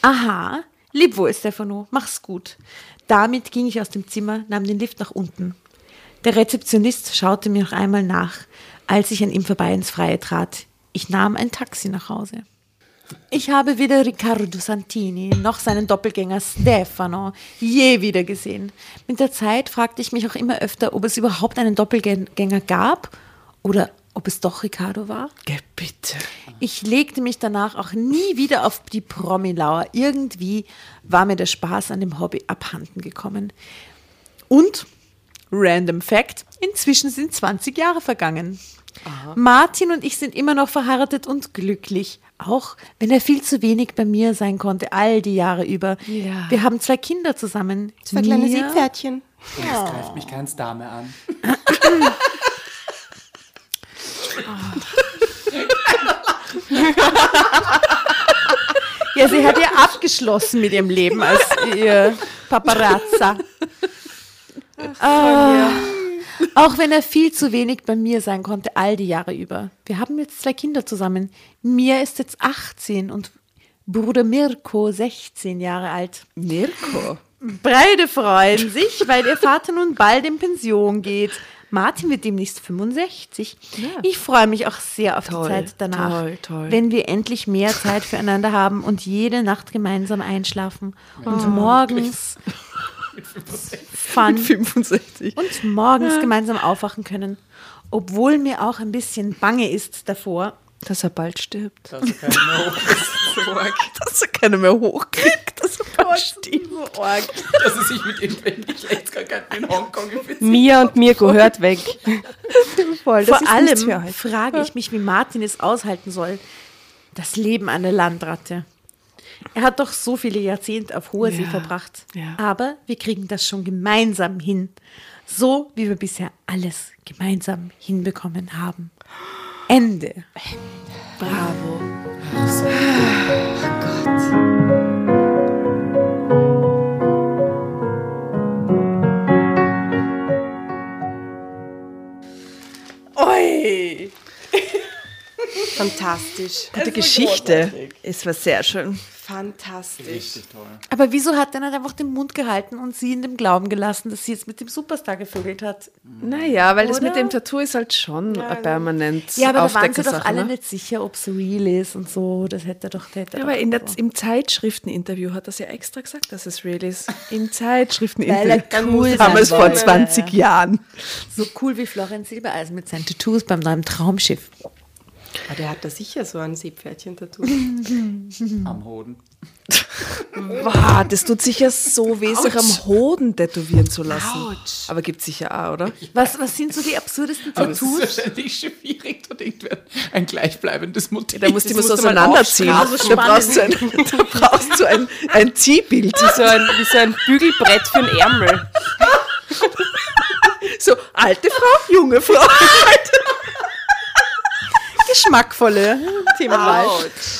Aha, lieb wohl, Stefano, mach's gut. Damit ging ich aus dem Zimmer, nahm den Lift nach unten. Der Rezeptionist schaute mir noch einmal nach, als ich an ihm vorbei ins Freie trat. Ich nahm ein Taxi nach Hause. Ich habe weder Riccardo Santini noch seinen Doppelgänger Stefano je wieder gesehen. Mit der Zeit fragte ich mich auch immer öfter, ob es überhaupt einen Doppelgänger gab oder ob es doch Riccardo war. Geh bitte. Ich legte mich danach auch nie wieder auf die Promilauer. Irgendwie war mir der Spaß an dem Hobby abhanden gekommen. Und, random Fact, inzwischen sind 20 Jahre vergangen. Martin und ich sind immer noch verheiratet und glücklich, auch wenn er viel zu wenig bei mir sein konnte, all die Jahre über. Ja. Wir haben zwei Kinder zusammen. Zwei kleine Mir- Seepferdchen. Das greift mich keins Dame an. Ja, sie hat ja abgeschlossen mit ihrem Leben als ihr Paparazza. Ah, auch wenn er viel zu wenig bei mir sein konnte, all die Jahre über. Wir haben jetzt zwei Kinder zusammen. Mia ist jetzt 18 und Bruder Mirko 16 Jahre alt. Mirko. Beide freuen sich, weil ihr Vater nun bald in Pension geht. Martin wird demnächst 65. Ich freue mich auch sehr auf Toll, die Zeit danach, toll, toll. wenn wir endlich mehr Zeit füreinander haben und jede Nacht gemeinsam einschlafen und morgens Fun 65. und morgens gemeinsam aufwachen können. Obwohl mir auch ein bisschen bange ist davor. Dass er bald stirbt. Das ist keine Sorge. Dass er keiner mehr hochkriegt. Dass er bald stirbt. Dass er sich mit irgendwelchen Geschlechtskrankheiten in Hongkong infiziert. Mia und Mirko hört weg. Voll, Vor ist allem nichts für heute. frage ich mich, wie Martin es aushalten soll. Das Leben einer Landratte. Er hat doch so viele Jahrzehnte auf hoher See Ja, verbracht. ja. Aber wir kriegen das schon gemeinsam hin. So wie wir bisher alles gemeinsam hinbekommen haben. Ende. Bravo. Oi! Fantastisch. Gute Geschichte. Es war sehr schön. Fantastisch. Richtig toll. Aber wieso hat er nicht einfach den Mund gehalten und sie in dem Glauben gelassen, dass sie jetzt mit dem Superstar gevögelt hat? Naja, weil das Oder? mit dem Tattoo ist halt schon ein permanent Ja, aber da waren sie doch alle ne? nicht sicher, ob es real ist und so. Das hätte er doch. das Hätte Ja, aber doch in der, im Zeitschrifteninterview hat er es ja extra gesagt, dass es real ist. Im Zeitschrifteninterview. er cool Damals vor wollte. 20 Jahren. So cool wie Florian Silbereisen mit seinen Tattoos beim neuen Traumschiff. Aber der hat da sicher so ein Seepferdchen-Tattoo. Am Hoden. Wow, das tut sicher so weh, sich am Hoden tätowieren zu lassen. Aber gibt sicher auch, oder? Was, was sind so die absurdesten Aber es ist Tattoos? wahrscheinlich schwierig, da irgendwer ein gleichbleibendes Motiv. Da musst du immer Das so auseinanderziehen. Da brauchst du ein, da brauchst du ein, ein Ziehbild. Wie so ein, wie so ein Bügelbrett für einen Ärmel. So, alte Frau, junge Frau. Geschmackvolle Themenwahl.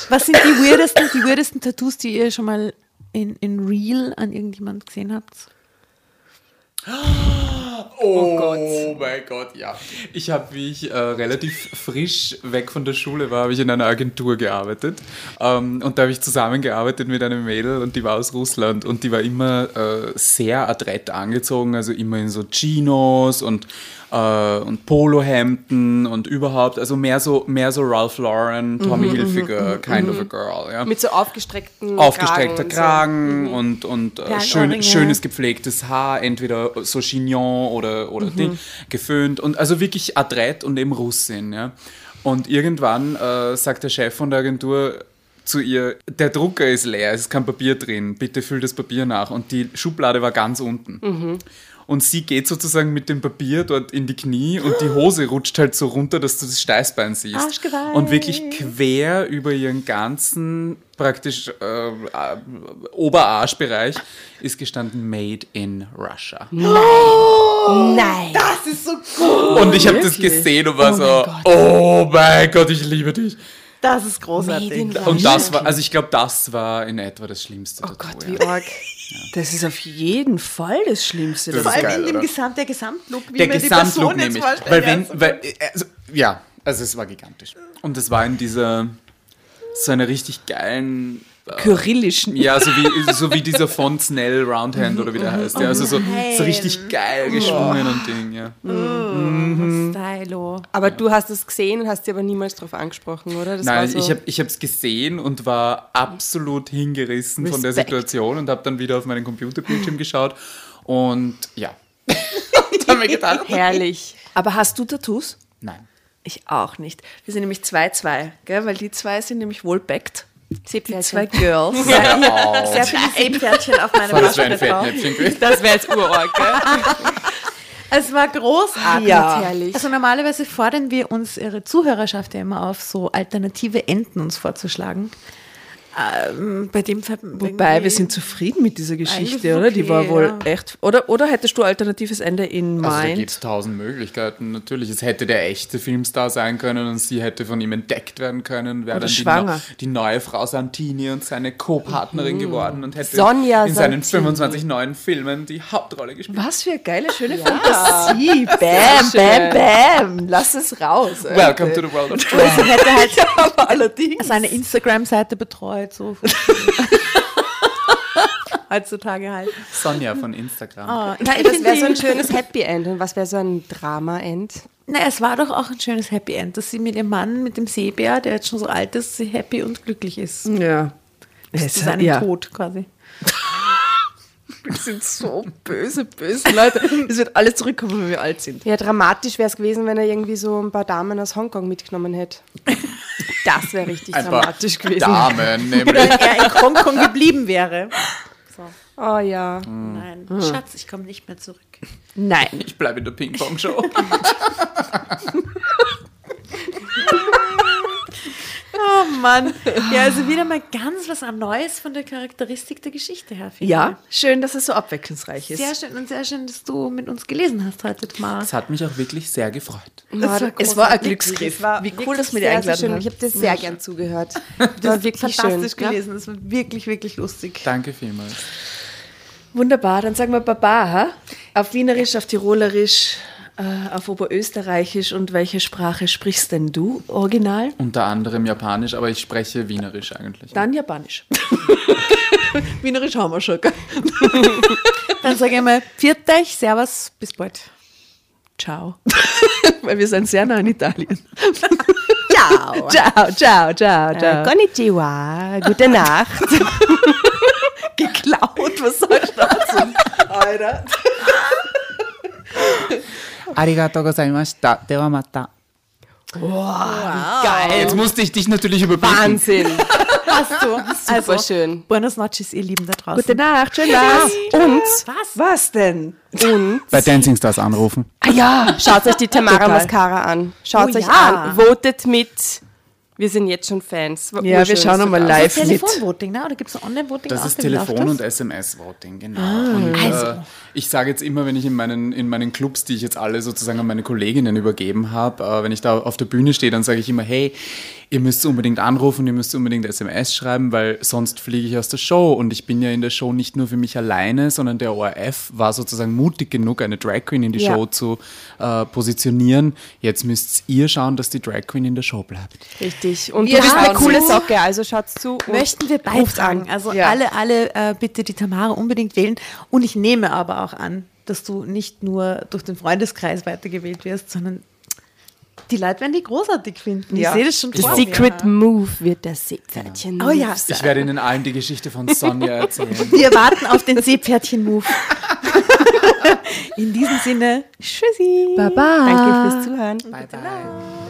Was sind die weirdesten, die weirdesten Tattoos, die ihr schon mal in, in Real an irgendjemand gesehen habt? Oh, mein Gott, ja. Ich habe, wie ich äh, relativ frisch weg von der Schule war, habe ich in einer Agentur gearbeitet. Ähm, und da habe ich zusammengearbeitet mit einem Mädel und die war aus Russland und die war immer äh, sehr adrett angezogen, also immer in so Chinos und, äh, und Polohemden und überhaupt, also mehr so, mehr so Ralph Lauren, Tommy Hilfiger, kind of a girl. Ja Mit so aufgestreckten aufgestreckter Kragen. Kragen und, und äh, schön, schönes gepflegtes Haar, entweder so Chignon oder, oder Ding, geföhnt und also wirklich adrett und eben Russin. Ja. Und irgendwann äh, sagt der Chef von der Agentur zu ihr, der Drucker ist leer, es ist kein Papier drin, bitte füll das Papier nach. Und die Schublade war ganz unten. Und sie geht sozusagen mit dem Papier dort in die Knie und die Hose rutscht halt so runter, dass du das Steißbein siehst. Arschgeweih. Und wirklich quer über ihren ganzen praktisch äh, äh, Oberarschbereich ist gestanden Made in Russia. Nein. Das ist so cool. Und ich habe das gesehen und war so, oh mein Gott, ich liebe dich. Das ist großartig. Und das war, also ich glaube, das war in etwa das Schlimmste. Oh dazu, Gott, ja. wie arg. Das ist auf jeden Fall das Schlimmste. Das Vor allem geil, in dem oder? Gesamt, der Gesamtlook, wie Der man die Gesamtlook Person jetzt vorstellt. Weil Ja, wenn, weil, also, ja, also es war gigantisch. Und es war in dieser, so einer richtig geilen, Kyrillischen. ja, so wie, so wie dieser Font Snell Roundhand oder wie der heißt. Ja, also so, so richtig geil geschwungen und Ding, ja. Stylo. Aber du hast es gesehen und hast sie aber niemals darauf angesprochen, oder? Das war Nein, so, ich habe ich es gesehen und war absolut hingerissen von der Respekt. Situation und habe dann wieder auf meinen Computerbildschirm geschaut und ja. und habe mir gedacht, herrlich. Aber hast du Tattoos? nein. Ich auch nicht. Wir sind nämlich 2-2, gell? weil die zwei sind nämlich wohl backt. Die zwei Seepferdchen. Girls. Sehr viele Seepferdchen auf meinem Das wäre ein. Fettnäpfchen gewesen. Das wäre jetzt urorg, gell? Es war großartig. Ja. Herrlich. Also normalerweise fordern wir uns ihre Zuhörerschaft ja immer auf, so alternative Enden uns vorzuschlagen. Ähm, bei dem Wobei, wir sind zufrieden mit dieser Geschichte, Eigentlich oder? Die war okay, wohl ja. echt. Oder, oder hättest du alternatives Ende in Also da mind? gibt es tausend Möglichkeiten. Natürlich, es hätte der echte Filmstar sein können und sie hätte von ihm entdeckt werden können, wäre dann die, die neue Frau Santini und seine Co-Partnerin geworden und hätte Sonja in seinen Santini. 25 neuen Filmen die Hauptrolle gespielt. Was für eine geile, schöne Fantasie. Bam, bam, bam. Lass es raus. Welcome to the world of Sie hätte halt Aber allerdings. seine Instagram-Seite betreut, so. Heutzutage halt. Sonja von Instagram. Ah, Nein, das wäre so ein schönes Happy End. Und was wäre so ein Drama-End? Na, es war doch auch ein schönes Happy End, dass sie mit ihrem Mann, mit dem Seebär, der jetzt schon so alt ist, sie happy und glücklich ist. Ja. Zu Es, seinem ja. Tod quasi. Wir sind so böse, böse Leute. Es wird alles zurückkommen, wenn wir alt sind. Ja, dramatisch wäre es gewesen, wenn er irgendwie so ein paar Damen aus Hongkong mitgenommen hätte. Das wäre richtig Ein paar dramatisch gewesen. Damen, nämlich. Wenn er in Hongkong geblieben wäre. Oh ja. Nein, Schatz, ich komme nicht mehr zurück. Nein. Ich bleibe in der Ping-Pong-Show. Oh Mann. Ja, also wieder mal ganz was Neues von der Charakteristik der Geschichte her. Ja, schön, dass es so abwechslungsreich ich. ist. Sehr schön und sehr schön, dass du mit uns gelesen hast heute, Tamara. Das hat mich auch wirklich sehr gefreut. War es war ein. Glücksgriff. Es war Wie cool, dass wir sehr eingeladen schön. haben. Ich habe dir sehr gern zugehört. Das war wirklich fantastisch schön. gelesen. Das war wirklich, wirklich lustig. Danke vielmals. Wunderbar, dann sagen wir Baba. ha? Auf Wienerisch, auf Tirolerisch, äh, auf Oberösterreichisch und welche Sprache sprichst denn du original? Unter anderem Japanisch, aber ich spreche Wienerisch eigentlich. Dann Japanisch. Wienerisch haben wir schon, gell? Dann sage ich mal, viert euch, servus, bis bald. Ciao. Weil wir sind sehr nah in Italien. Ciao. Ciao, ciao, ciao, Äh, ciao. konnichiwa, gute Nacht. geklaut, was soll ich dazu? Alter. Arigato gozaimashita. Dewa mata. Geil. Jetzt musste ich dich natürlich überbieten. Wahnsinn. Hast du. Super schön. Buenos noches, ihr Lieben da draußen. Gute Nacht, schön was. Und? Was? Was denn? Und Bei Dancing Stars anrufen. ah ja, schaut euch die Tamara. Mascara an. Schaut Oh euch ja. an. Votet mit. Wir sind jetzt schon Fans. War Ja, wir schauen nochmal Das live ist mit. Telefonvoting, ne? Oder gibt es Online-Voting? Das ist Telefon- und das? SMS-Voting, genau. und, äh, ich sage jetzt immer, wenn ich in meinen, in meinen Clubs, die ich jetzt alle sozusagen an meine Kolleginnen übergeben habe, äh, wenn ich da auf der Bühne stehe, dann sage ich immer, hey, ihr müsst unbedingt anrufen, ihr müsst unbedingt SMS schreiben, weil sonst fliege ich aus der Show. Und ich bin ja in der Show nicht nur für mich alleine, sondern der ORF war sozusagen mutig genug, eine Drag Queen in die Ja. Show zu äh, positionieren. Jetzt müsst ihr schauen, dass die Drag Queen in der Show bleibt. Richtig. Und Wir du bist eine coole zu. Socke, also schaut zu. Möchten wir beitragen. Also Ja. alle, alle äh, bitte die Tamara unbedingt wählen. Und ich nehme aber auch an, dass du nicht nur durch den Freundeskreis weitergewählt wirst, sondern die Leute werden die großartig finden. Ja. Ich sehe das schon The vor Secret mir. Move wird das Seepferdchen. Oh ja. Ich werde Ihnen allen die Geschichte von Sonja erzählen. Wir warten auf den Seepferdchen-Move. In diesem Sinne, tschüssi. Baba. Danke fürs Zuhören. Bye, bye.